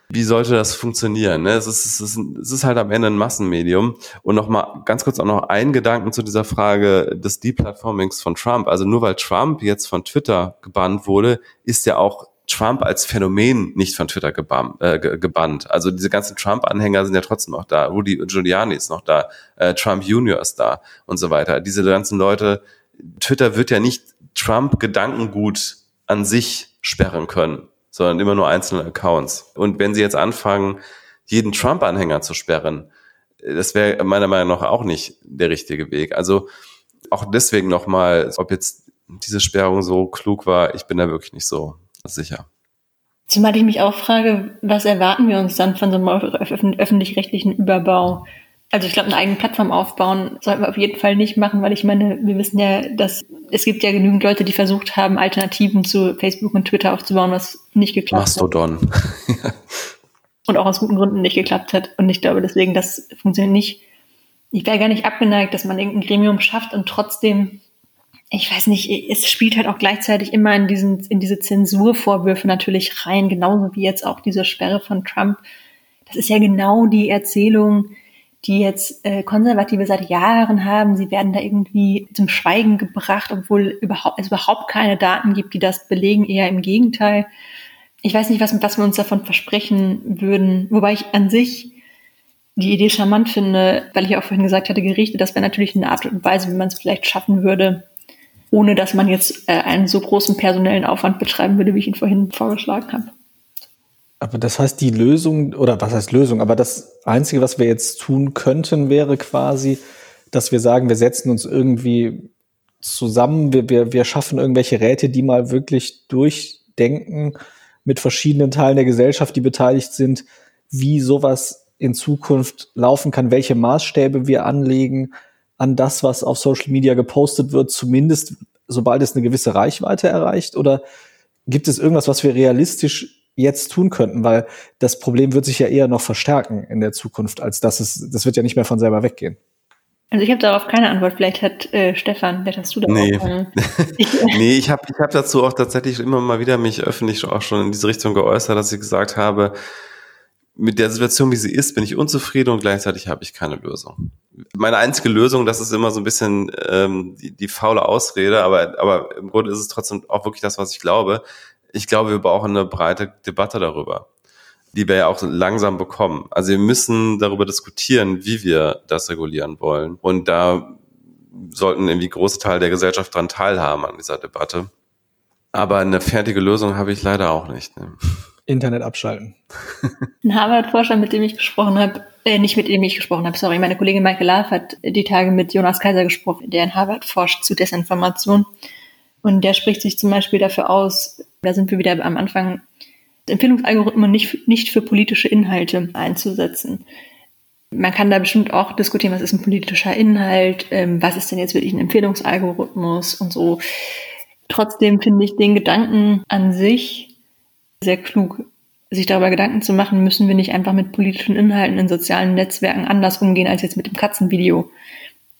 [SPEAKER 2] Wie sollte das funktionieren? Ne? Es, ist, es, ist, es ist halt am Ende ein Massenmedium. Und nochmal ganz kurz auch noch ein Gedanken zu dieser Frage des Deplatformings von Trump. Also nur weil Trump jetzt von Twitter gebannt wurde, ist ja auch Trump als Phänomen nicht von Twitter gebannt. Äh, gebannt. Also diese ganzen Trump-Anhänger sind ja trotzdem noch da. Rudy Giuliani ist noch da. Äh, Trump Junior ist da und so weiter. Diese ganzen Leute, Twitter wird ja nicht Trump Gedankengut an sich sperren können, sondern immer nur einzelne Accounts. Und wenn sie jetzt anfangen, jeden Trump-Anhänger zu sperren, das wäre meiner Meinung nach auch nicht der richtige Weg. Also auch deswegen nochmal, ob jetzt diese Sperrung so klug war, ich bin da wirklich nicht so sicher.
[SPEAKER 3] Zumal ich mich auch frage, was erwarten wir uns dann von so einem öffentlich-rechtlichen Überbau? Also ich glaube, eine eigene Plattform aufbauen sollten wir auf jeden Fall nicht machen, weil ich meine, wir wissen ja, dass es gibt ja genügend Leute, die versucht haben, Alternativen zu Facebook und Twitter aufzubauen, was nicht geklappt
[SPEAKER 2] Mastodon. hat.
[SPEAKER 3] Mastodon. und auch aus guten Gründen nicht geklappt hat. Und ich glaube deswegen, das funktioniert nicht. Ich wäre gar nicht abgeneigt, dass man irgendein Gremium schafft und trotzdem ich weiß nicht, es spielt halt auch gleichzeitig immer in diesen, in diese Zensurvorwürfe natürlich rein, genauso wie jetzt auch diese Sperre von Trump. Das ist ja genau die Erzählung, die jetzt äh, Konservative seit Jahren haben. Sie werden da irgendwie zum Schweigen gebracht, obwohl überhaupt, es überhaupt keine Daten gibt, die das belegen, eher im Gegenteil. Ich weiß nicht, was, was wir uns davon versprechen würden, wobei ich an sich die Idee charmant finde, weil ich auch vorhin gesagt hatte, Gerichte, das wäre natürlich eine Art und Weise, wie man es vielleicht schaffen würde, ohne dass man jetzt äh, einen so großen personellen Aufwand betreiben würde, wie ich ihn vorhin vorgeschlagen habe.
[SPEAKER 1] Aber das heißt, die Lösung, oder was heißt Lösung, aber das Einzige, was wir jetzt tun könnten, wäre quasi, dass wir sagen, wir setzen uns irgendwie zusammen, wir, wir, wir schaffen irgendwelche Räte, die mal wirklich durchdenken mit verschiedenen Teilen der Gesellschaft, die beteiligt sind, wie sowas in Zukunft laufen kann, welche Maßstäbe wir anlegen an das, was auf Social Media gepostet wird, zumindest sobald es eine gewisse Reichweite erreicht? Oder gibt es irgendwas, was wir realistisch jetzt tun könnten? Weil das Problem wird sich ja eher noch verstärken in der Zukunft, als dass es, das wird ja nicht mehr von selber weggehen.
[SPEAKER 3] Also ich habe darauf keine Antwort. Vielleicht hat äh, Stefan, vielleicht hast du da
[SPEAKER 2] nee. auch eine. nee, ich habe ich hab dazu auch tatsächlich immer mal wieder mich öffentlich auch schon in diese Richtung geäußert, dass ich gesagt habe, mit der Situation, wie sie ist, bin ich unzufrieden und gleichzeitig habe ich keine Lösung. Meine einzige Lösung, das ist immer so ein bisschen ähm, die, die faule Ausrede, aber, aber im Grunde ist es trotzdem auch wirklich das, was ich glaube. Ich glaube, wir brauchen eine breite Debatte darüber die wir ja auch langsam bekommen. Also wir müssen darüber diskutieren, wie wir das regulieren wollen. Und da sollten irgendwie große Teile der Gesellschaft dran teilhaben an dieser Debatte. Aber eine fertige Lösung habe ich leider auch nicht. Ne?
[SPEAKER 1] Internet abschalten.
[SPEAKER 3] Ein Harvard-Forscher, mit dem ich gesprochen habe, äh, nicht mit dem ich gesprochen habe, sorry, meine Kollegin Michael Laff hat die Tage mit Jonas Kaiser gesprochen, der in Harvard forscht zu Desinformation. Und der spricht sich zum Beispiel dafür aus, da sind wir wieder am Anfang, Empfehlungsalgorithmen nicht, nicht für politische Inhalte einzusetzen. Man kann da bestimmt auch diskutieren, was ist ein politischer Inhalt, ähm, was ist denn jetzt wirklich ein Empfehlungsalgorithmus und so. Trotzdem finde ich den Gedanken an sich sehr klug, sich darüber Gedanken zu machen, müssen wir nicht einfach mit politischen Inhalten in sozialen Netzwerken anders umgehen als jetzt mit dem Katzenvideo.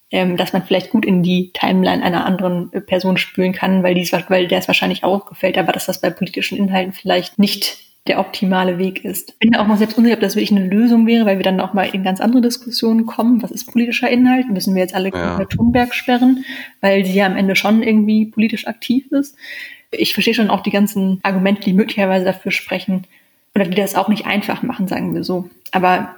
[SPEAKER 3] Ähm, dass man vielleicht gut in die Timeline einer anderen Person spülen kann, weil, dies, weil der es wahrscheinlich auch gefällt, aber dass das bei politischen Inhalten vielleicht nicht der optimale Weg ist. Ich bin auch noch selbst unsicher, ob das wirklich eine Lösung wäre, weil wir dann auch mal in ganz andere Diskussionen kommen. Was ist politischer Inhalt? Müssen wir jetzt alle ja. Thunberg sperren, weil sie ja am Ende schon irgendwie politisch aktiv ist? Ich verstehe schon auch die ganzen Argumente, die möglicherweise dafür sprechen oder die das auch nicht einfach machen, sagen wir so. Aber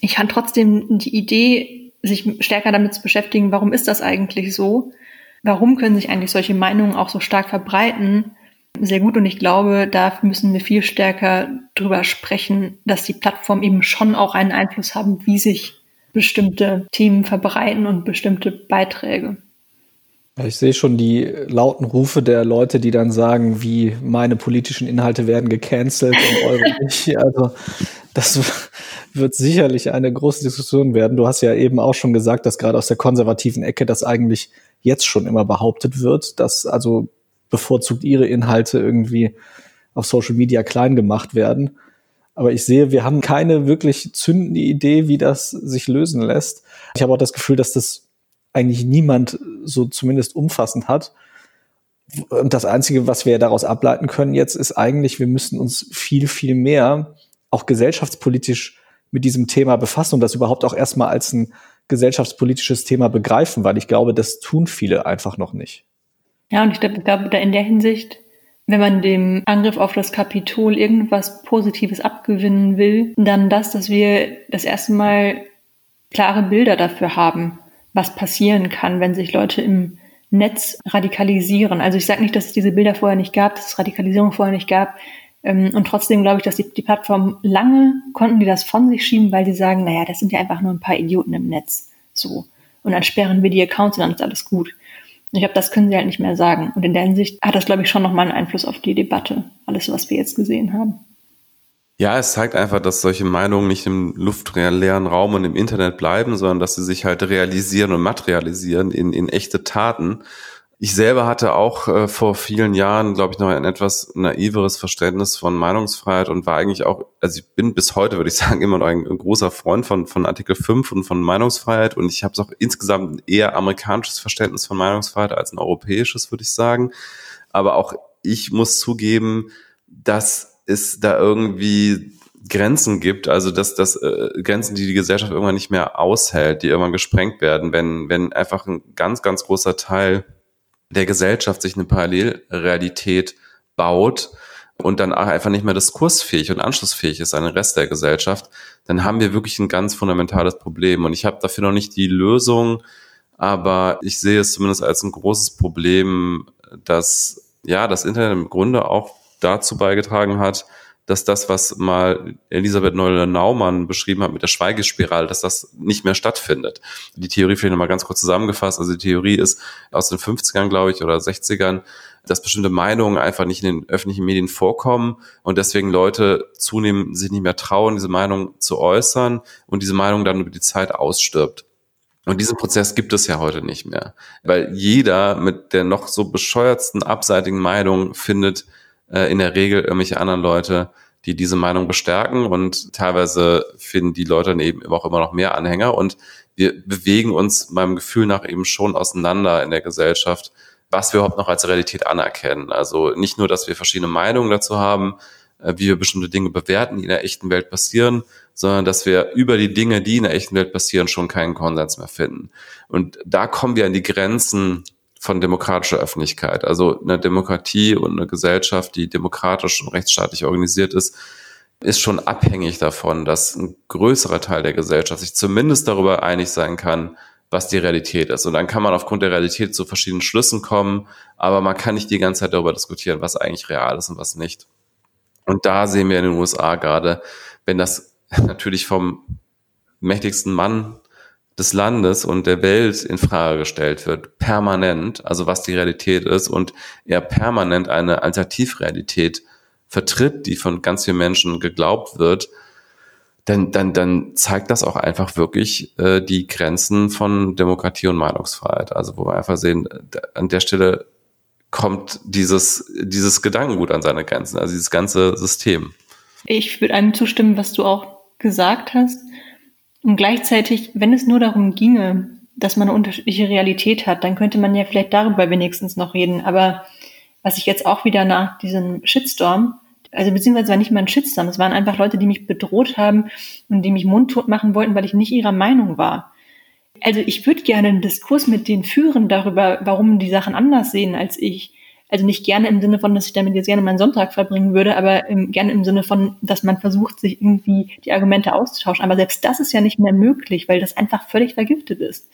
[SPEAKER 3] ich fand trotzdem die Idee, sich stärker damit zu beschäftigen, warum ist das eigentlich so? Warum können sich eigentlich solche Meinungen auch so stark verbreiten? sehr gut und ich glaube, da müssen wir viel stärker drüber sprechen, dass die Plattformen eben schon auch einen Einfluss haben, wie sich bestimmte Themen verbreiten und bestimmte Beiträge.
[SPEAKER 1] Ich sehe schon die lauten Rufe der Leute, die dann sagen, wie meine politischen Inhalte werden gecancelt und eure nicht. Also das wird sicherlich eine große Diskussion werden. Du hast ja eben auch schon gesagt, dass gerade aus der konservativen Ecke das eigentlich jetzt schon immer behauptet wird, dass also bevorzugt ihre Inhalte irgendwie auf Social Media klein gemacht werden. Aber ich sehe, wir haben keine wirklich zündende Idee, wie das sich lösen lässt. Ich habe auch das Gefühl, dass das eigentlich niemand so zumindest umfassend hat. Und das Einzige, was wir daraus ableiten können jetzt, ist eigentlich, wir müssen uns viel, viel mehr auch gesellschaftspolitisch mit diesem Thema befassen und das überhaupt auch erstmal als ein gesellschaftspolitisches Thema begreifen, weil ich glaube, das tun viele einfach noch nicht.
[SPEAKER 3] Ja, und ich glaube, glaub, da in der Hinsicht, wenn man dem Angriff auf das Kapitol irgendwas Positives abgewinnen will, dann das, dass wir das erste Mal klare Bilder dafür haben, was passieren kann, wenn sich Leute im Netz radikalisieren. Also ich sage nicht, dass es diese Bilder vorher nicht gab, dass es Radikalisierung vorher nicht gab. Ähm, und trotzdem glaube ich, dass die, die Plattformen lange konnten die das von sich schieben, weil die sagen, naja, das sind ja einfach nur ein paar Idioten im Netz. So. Und dann sperren wir die Accounts und dann ist alles gut. Ich glaube, das können sie halt nicht mehr sagen. Und in der Hinsicht hat das, glaube ich, schon nochmal einen Einfluss auf die Debatte, alles, was wir jetzt gesehen haben.
[SPEAKER 2] Ja, es zeigt einfach, dass solche Meinungen nicht im luftleeren Raum und im Internet bleiben, sondern dass sie sich halt realisieren und materialisieren in, in echte Taten. Ich selber hatte auch äh, vor vielen Jahren, glaube ich, noch ein etwas naiveres Verständnis von Meinungsfreiheit und war eigentlich auch, also ich bin bis heute, würde ich sagen, immer noch ein, ein großer Freund von, von Artikel 5 und von Meinungsfreiheit und ich habe auch insgesamt eher amerikanisches Verständnis von Meinungsfreiheit als ein europäisches, würde ich sagen. Aber auch ich muss zugeben, dass es da irgendwie Grenzen gibt, also dass das äh, Grenzen, die die Gesellschaft irgendwann nicht mehr aushält, die irgendwann gesprengt werden, wenn wenn einfach ein ganz ganz großer Teil der Gesellschaft sich eine Parallelrealität baut und dann einfach nicht mehr diskursfähig und anschlussfähig ist an den Rest der Gesellschaft, dann haben wir wirklich ein ganz fundamentales Problem. Und ich habe dafür noch nicht die Lösung, aber ich sehe es zumindest als ein großes Problem, dass ja das Internet im Grunde auch dazu beigetragen hat, dass das, was mal Elisabeth Neuler-Naumann beschrieben hat mit der Schweigespirale, dass das nicht mehr stattfindet. Die Theorie vielleicht nochmal ganz kurz zusammengefasst. Also die Theorie ist aus den 50ern, glaube ich, oder 60ern, dass bestimmte Meinungen einfach nicht in den öffentlichen Medien vorkommen und deswegen Leute zunehmend sich nicht mehr trauen, diese Meinung zu äußern und diese Meinung dann über die Zeit ausstirbt. Und diesen Prozess gibt es ja heute nicht mehr, weil jeder mit der noch so bescheuertsten abseitigen Meinung findet äh, in der Regel irgendwelche anderen Leute, die diese Meinung bestärken und teilweise finden die Leute dann eben auch immer noch mehr Anhänger und wir bewegen uns meinem Gefühl nach eben schon auseinander in der Gesellschaft, was wir überhaupt noch als Realität anerkennen. Also nicht nur, dass wir verschiedene Meinungen dazu haben, äh, wie wir bestimmte Dinge bewerten, die in der echten Welt passieren, sondern dass wir über die Dinge, die in der echten Welt passieren, schon keinen Konsens mehr finden. Und da kommen wir an die Grenzen von demokratischer Öffentlichkeit. Also eine Demokratie und eine Gesellschaft, die demokratisch und rechtsstaatlich organisiert ist, ist schon abhängig davon, dass ein größerer Teil der Gesellschaft sich zumindest darüber einig sein kann, was die Realität ist. Und dann kann man aufgrund der Realität zu verschiedenen Schlüssen kommen, aber man kann nicht die ganze Zeit darüber diskutieren, was eigentlich real ist und was nicht. Und da sehen wir in den USA gerade, wenn das natürlich vom mächtigsten Mann des Landes und der Welt in Frage gestellt wird, permanent, also was die Realität ist und er permanent eine Alternativrealität vertritt, die von ganz vielen Menschen geglaubt wird, dann, dann, dann zeigt das auch einfach wirklich äh, die Grenzen von Demokratie und Meinungsfreiheit. Also wo wir einfach sehen, an der Stelle kommt dieses, dieses Gedankengut an seine Grenzen, also dieses ganze System.
[SPEAKER 3] Ich würde einem zustimmen, was du auch gesagt hast. Und gleichzeitig, wenn es nur darum ginge, dass man eine unterschiedliche Realität hat, dann könnte man ja vielleicht darüber wenigstens noch reden. Aber was ich jetzt auch wieder nach diesem Shitstorm also beziehungsweise war nicht mal ein Shitstorm, es waren einfach Leute, die mich bedroht haben und die mich mundtot machen wollten, weil ich nicht ihrer Meinung war. Also ich würde gerne einen Diskurs mit denen führen darüber, warum die Sachen anders sehen als ich. Also nicht gerne im Sinne von, dass ich damit jetzt gerne meinen Sonntag verbringen würde, aber im, gerne im Sinne von, dass man versucht, sich irgendwie die Argumente auszutauschen. Aber selbst das ist ja nicht mehr möglich, weil das einfach völlig vergiftet ist.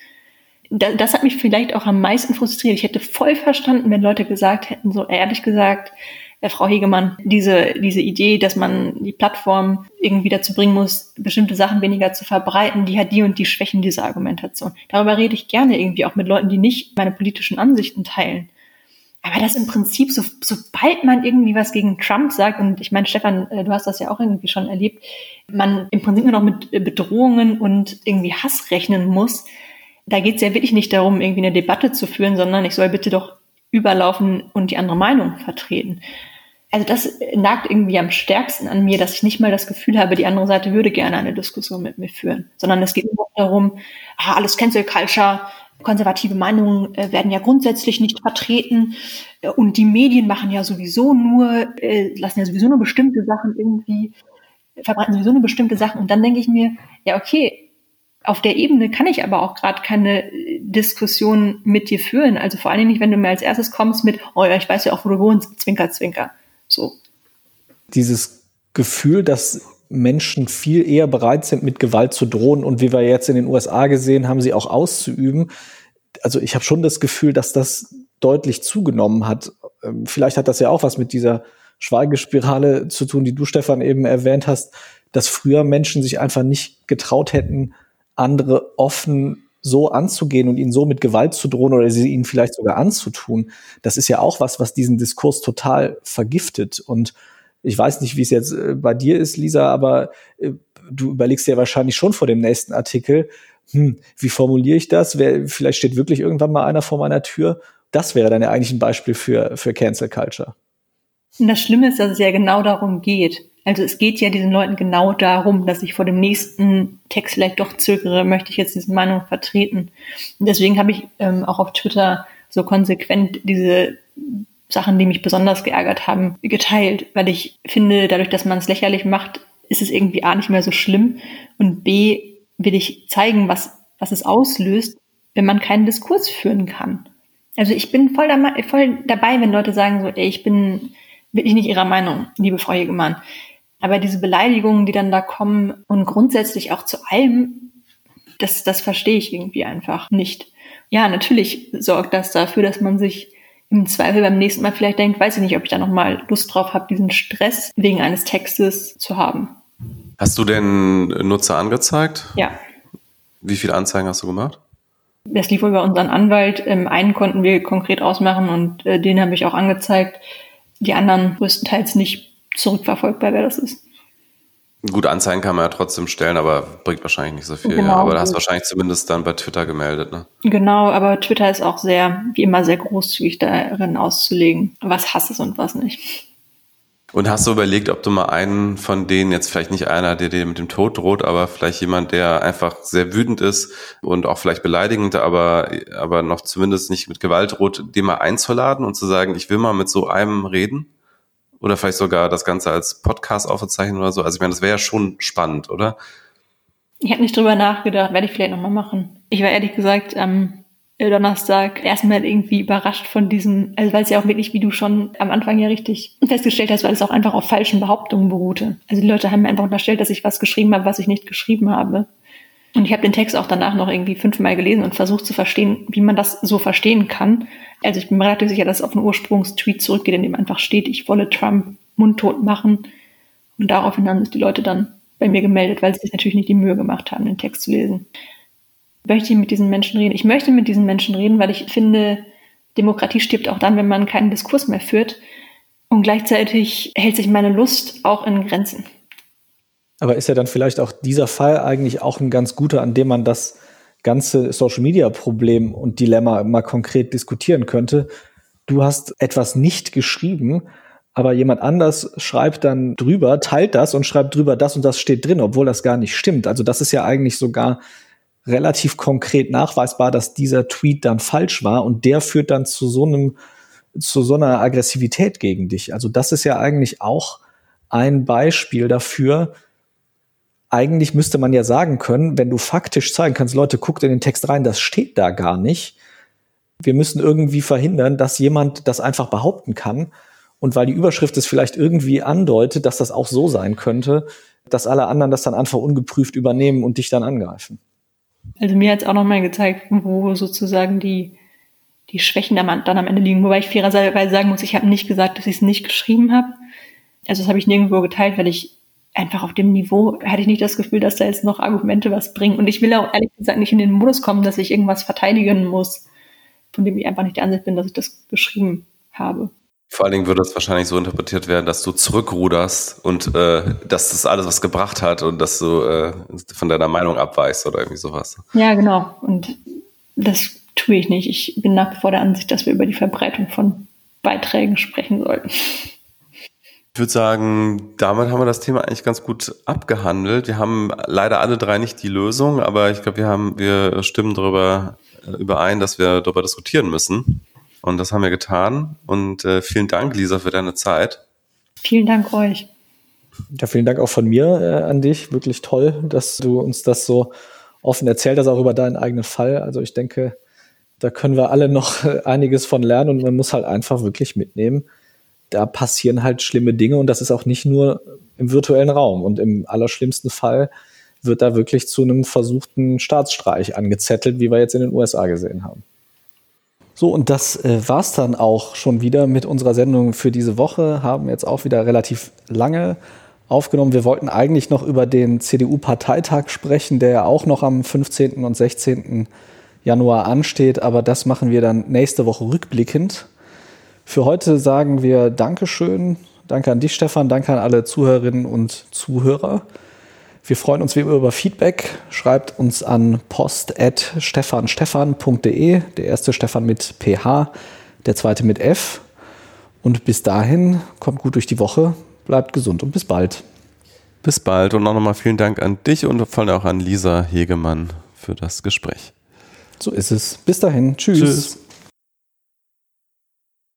[SPEAKER 3] Das, das hat mich vielleicht auch am meisten frustriert. Ich hätte voll verstanden, wenn Leute gesagt hätten, so ehrlich gesagt, äh, Frau Hegemann, diese, diese Idee, dass man die Plattform irgendwie dazu bringen muss, bestimmte Sachen weniger zu verbreiten, die hat die und die Schwächen dieser Argumentation. Darüber rede ich gerne irgendwie auch mit Leuten, die nicht meine politischen Ansichten teilen. Aber das im Prinzip, so, sobald man irgendwie was gegen Trump sagt, und ich meine, Stefan, äh, du hast das ja auch irgendwie schon erlebt, man im Prinzip nur noch mit Bedrohungen und irgendwie Hass rechnen muss, da geht es ja wirklich nicht darum, irgendwie eine Debatte zu führen, sondern ich soll bitte doch überlaufen und die andere Meinung vertreten. Also das nagt irgendwie am stärksten an mir, dass ich nicht mal das Gefühl habe, die andere Seite würde gerne eine Diskussion mit mir führen, sondern es geht nur darum, ah, alles Cancel Culture, konservative Meinungen äh, werden ja grundsätzlich nicht vertreten äh, und die Medien machen ja sowieso nur, äh, lassen ja sowieso nur bestimmte Sachen irgendwie, verbreiten sowieso nur bestimmte Sachen und dann denke ich mir, ja okay, auf der Ebene kann ich aber auch gerade keine Diskussion mit dir führen. Also vor allen Dingen nicht, wenn du mir als erstes kommst mit, oh ja, ich weiß ja auch, wo du wohnst, Zwinker, Zwinker. So.
[SPEAKER 1] Dieses Gefühl, dass Menschen viel eher bereit sind, mit Gewalt zu drohen und wie wir jetzt in den USA gesehen haben, sie auch auszuüben. Also ich habe schon das Gefühl, dass das deutlich zugenommen hat. Ähm, vielleicht hat das ja auch was mit dieser Schweigespirale zu tun, die du, Stefan, eben erwähnt hast, dass früher Menschen sich einfach nicht getraut hätten, andere offen so anzugehen und ihnen so mit Gewalt zu drohen oder sie ihnen vielleicht sogar anzutun, das ist ja auch was, was diesen Diskurs total vergiftet. Und ich weiß nicht, wie es jetzt äh, bei dir ist, Lisa, aber äh, du überlegst ja wahrscheinlich schon vor dem nächsten Artikel, hm, wie formuliere ich das? Wer, vielleicht steht wirklich irgendwann mal einer vor meiner Tür. Das wäre dann ja eigentlich ein Beispiel für, für Cancel Culture.
[SPEAKER 3] Und das Schlimme ist, dass es ja genau darum geht. Also es geht ja diesen Leuten genau darum, dass ich vor dem nächsten Text vielleicht doch zögere, möchte ich jetzt diese Meinung vertreten. Und deswegen habe ich ähm, auch auf Twitter so konsequent diese Sachen, die mich besonders geärgert haben, geteilt, weil ich finde, dadurch, dass man es lächerlich macht, ist es irgendwie A nicht mehr so schlimm und B will ich zeigen, was, was es auslöst, wenn man keinen Diskurs führen kann. Also ich bin voll, voll dabei, wenn Leute sagen so, ey, ich bin wirklich nicht ihrer Meinung, liebe Frau Hegemann. Aber diese Beleidigungen, die dann da kommen und grundsätzlich auch zu allem, das, das verstehe ich irgendwie einfach nicht. Ja, natürlich sorgt das dafür, dass man sich im Zweifel beim nächsten Mal vielleicht denkt, weiß ich nicht, ob ich da nochmal Lust drauf habe, diesen Stress wegen eines Textes zu haben.
[SPEAKER 2] Hast du den Nutzer angezeigt?
[SPEAKER 3] Ja.
[SPEAKER 2] Wie viele Anzeigen hast du gemacht?
[SPEAKER 3] Das lief über unseren Anwalt. Ähm, einen konnten wir konkret ausmachen und äh, den habe ich auch angezeigt. Die anderen größtenteils nicht zurückverfolgbar, wer das ist.
[SPEAKER 2] Gut, Anzeigen kann man ja trotzdem stellen, aber bringt wahrscheinlich nicht so viel.
[SPEAKER 3] Genau.
[SPEAKER 2] Ja. Aber da hast du wahrscheinlich zumindest dann bei Twitter gemeldet, ne?
[SPEAKER 3] Genau, aber Twitter ist auch sehr, wie immer, sehr großzügig darin auszulegen, was Hass ist und was nicht.
[SPEAKER 2] Und hast du überlegt, ob du mal einen von denen, jetzt vielleicht nicht einer, der dir mit dem Tod droht, aber vielleicht jemand, der einfach sehr wütend ist und auch vielleicht beleidigend, aber, aber noch zumindest nicht mit Gewalt droht, den mal einzuladen und zu sagen, ich will mal mit so einem reden? Oder vielleicht sogar das Ganze als Podcast aufzeichnen oder so. Also ich meine, das wäre ja schon spannend, oder?
[SPEAKER 3] Ich habe nicht drüber nachgedacht, werde ich vielleicht nochmal machen. Ich war ehrlich gesagt am Donnerstag erstmal irgendwie überrascht von diesem, also weil es ja auch wirklich, wie du schon am Anfang ja richtig festgestellt hast, weil es auch einfach auf falschen Behauptungen beruhte. Also die Leute haben mir einfach unterstellt, dass ich was geschrieben habe, was ich nicht geschrieben habe. Und ich habe den Text auch danach noch irgendwie fünfmal gelesen und versucht zu verstehen, wie man das so verstehen kann. Also ich bin mir relativ sicher, dass es auf einen Ursprungstweet zurückgeht, in dem einfach steht, ich wolle Trump mundtot machen. Und daraufhin haben sich die Leute dann bei mir gemeldet, weil sie sich natürlich nicht die Mühe gemacht haben, den Text zu lesen. Möchte ich mit diesen Menschen reden? Ich möchte mit diesen Menschen reden, weil ich finde, Demokratie stirbt auch dann, wenn man keinen Diskurs mehr führt. Und gleichzeitig hält sich meine Lust auch in Grenzen.
[SPEAKER 1] Aber ist ja dann vielleicht auch dieser Fall eigentlich auch ein ganz guter, an dem man das ganze Social Media Problem und Dilemma mal konkret diskutieren könnte. Du hast etwas nicht geschrieben, aber jemand anders schreibt dann drüber, teilt das und schreibt drüber, das und das steht drin, obwohl das gar nicht stimmt. Also das ist ja eigentlich sogar relativ konkret nachweisbar, dass dieser Tweet dann falsch war und der führt dann zu so einem, zu so einer Aggressivität gegen dich. Also das ist ja eigentlich auch ein Beispiel dafür, eigentlich müsste man ja sagen können, wenn du faktisch zeigen kannst, Leute, guckt in den Text rein, das steht da gar nicht. Wir müssen irgendwie verhindern, dass jemand das einfach behaupten kann. Und weil die Überschrift es vielleicht irgendwie andeutet, dass das auch so sein könnte, dass alle anderen das dann einfach ungeprüft übernehmen und dich dann angreifen.
[SPEAKER 3] Also mir hat es auch nochmal gezeigt, wo sozusagen die, die Schwächen dann am Ende liegen. Wobei ich fairerweise sagen muss, ich habe nicht gesagt, dass ich es nicht geschrieben habe. Also das habe ich nirgendwo geteilt, weil ich einfach auf dem Niveau hatte ich nicht das Gefühl, dass da jetzt noch Argumente was bringen. Und ich will auch ehrlich gesagt nicht in den Modus kommen, dass ich irgendwas verteidigen muss, von dem ich einfach nicht der Ansicht bin, dass ich das geschrieben habe.
[SPEAKER 2] Vor allen Dingen würde das wahrscheinlich so interpretiert werden, dass du zurückruderst und äh, dass das alles was gebracht hat und dass du äh, von deiner Meinung abweichst oder irgendwie sowas.
[SPEAKER 3] Ja, genau. Und das tue ich nicht. Ich bin nach wie vor der Ansicht, dass wir über die Verbreitung von Beiträgen sprechen sollten.
[SPEAKER 2] Ich würde sagen, damit haben wir das Thema eigentlich ganz gut abgehandelt. Wir haben leider alle drei nicht die Lösung, aber ich glaube, wir haben, wir stimmen darüber äh, überein, dass wir darüber diskutieren müssen. Und das haben wir getan. Und äh, vielen Dank, Lisa, für deine Zeit.
[SPEAKER 3] Vielen Dank euch.
[SPEAKER 1] Ja, vielen Dank auch von mir äh, an dich. Wirklich toll, dass du uns das so offen erzählt hast, auch über deinen eigenen Fall. Also ich denke, da können wir alle noch einiges von lernen und man muss halt einfach wirklich mitnehmen da passieren halt schlimme Dinge und das ist auch nicht nur im virtuellen Raum. Und im allerschlimmsten Fall wird da wirklich zu einem versuchten Staatsstreich angezettelt, wie wir jetzt in den USA gesehen haben. So, und das äh, war's dann auch schon wieder mit unserer Sendung für diese Woche. Haben jetzt auch wieder relativ lange aufgenommen. Wir wollten eigentlich noch über den CDU-Parteitag sprechen, der ja auch noch am 15. und 16. Januar ansteht, aber das machen wir dann nächste Woche rückblickend. Für heute sagen wir Dankeschön. Danke an dich, Stefan. Danke an alle Zuhörerinnen und Zuhörer. Wir freuen uns wie immer über Feedback. Schreibt uns an post.stefanstefan.de. Der erste Stefan mit PH, der zweite mit F. Und bis dahin, kommt gut durch die Woche, bleibt gesund und bis bald.
[SPEAKER 2] Bis bald und auch nochmal vielen Dank an dich und vor allem auch an Lisa Hegemann für das Gespräch.
[SPEAKER 1] So ist es. Bis dahin. Tschüss. Tschüss.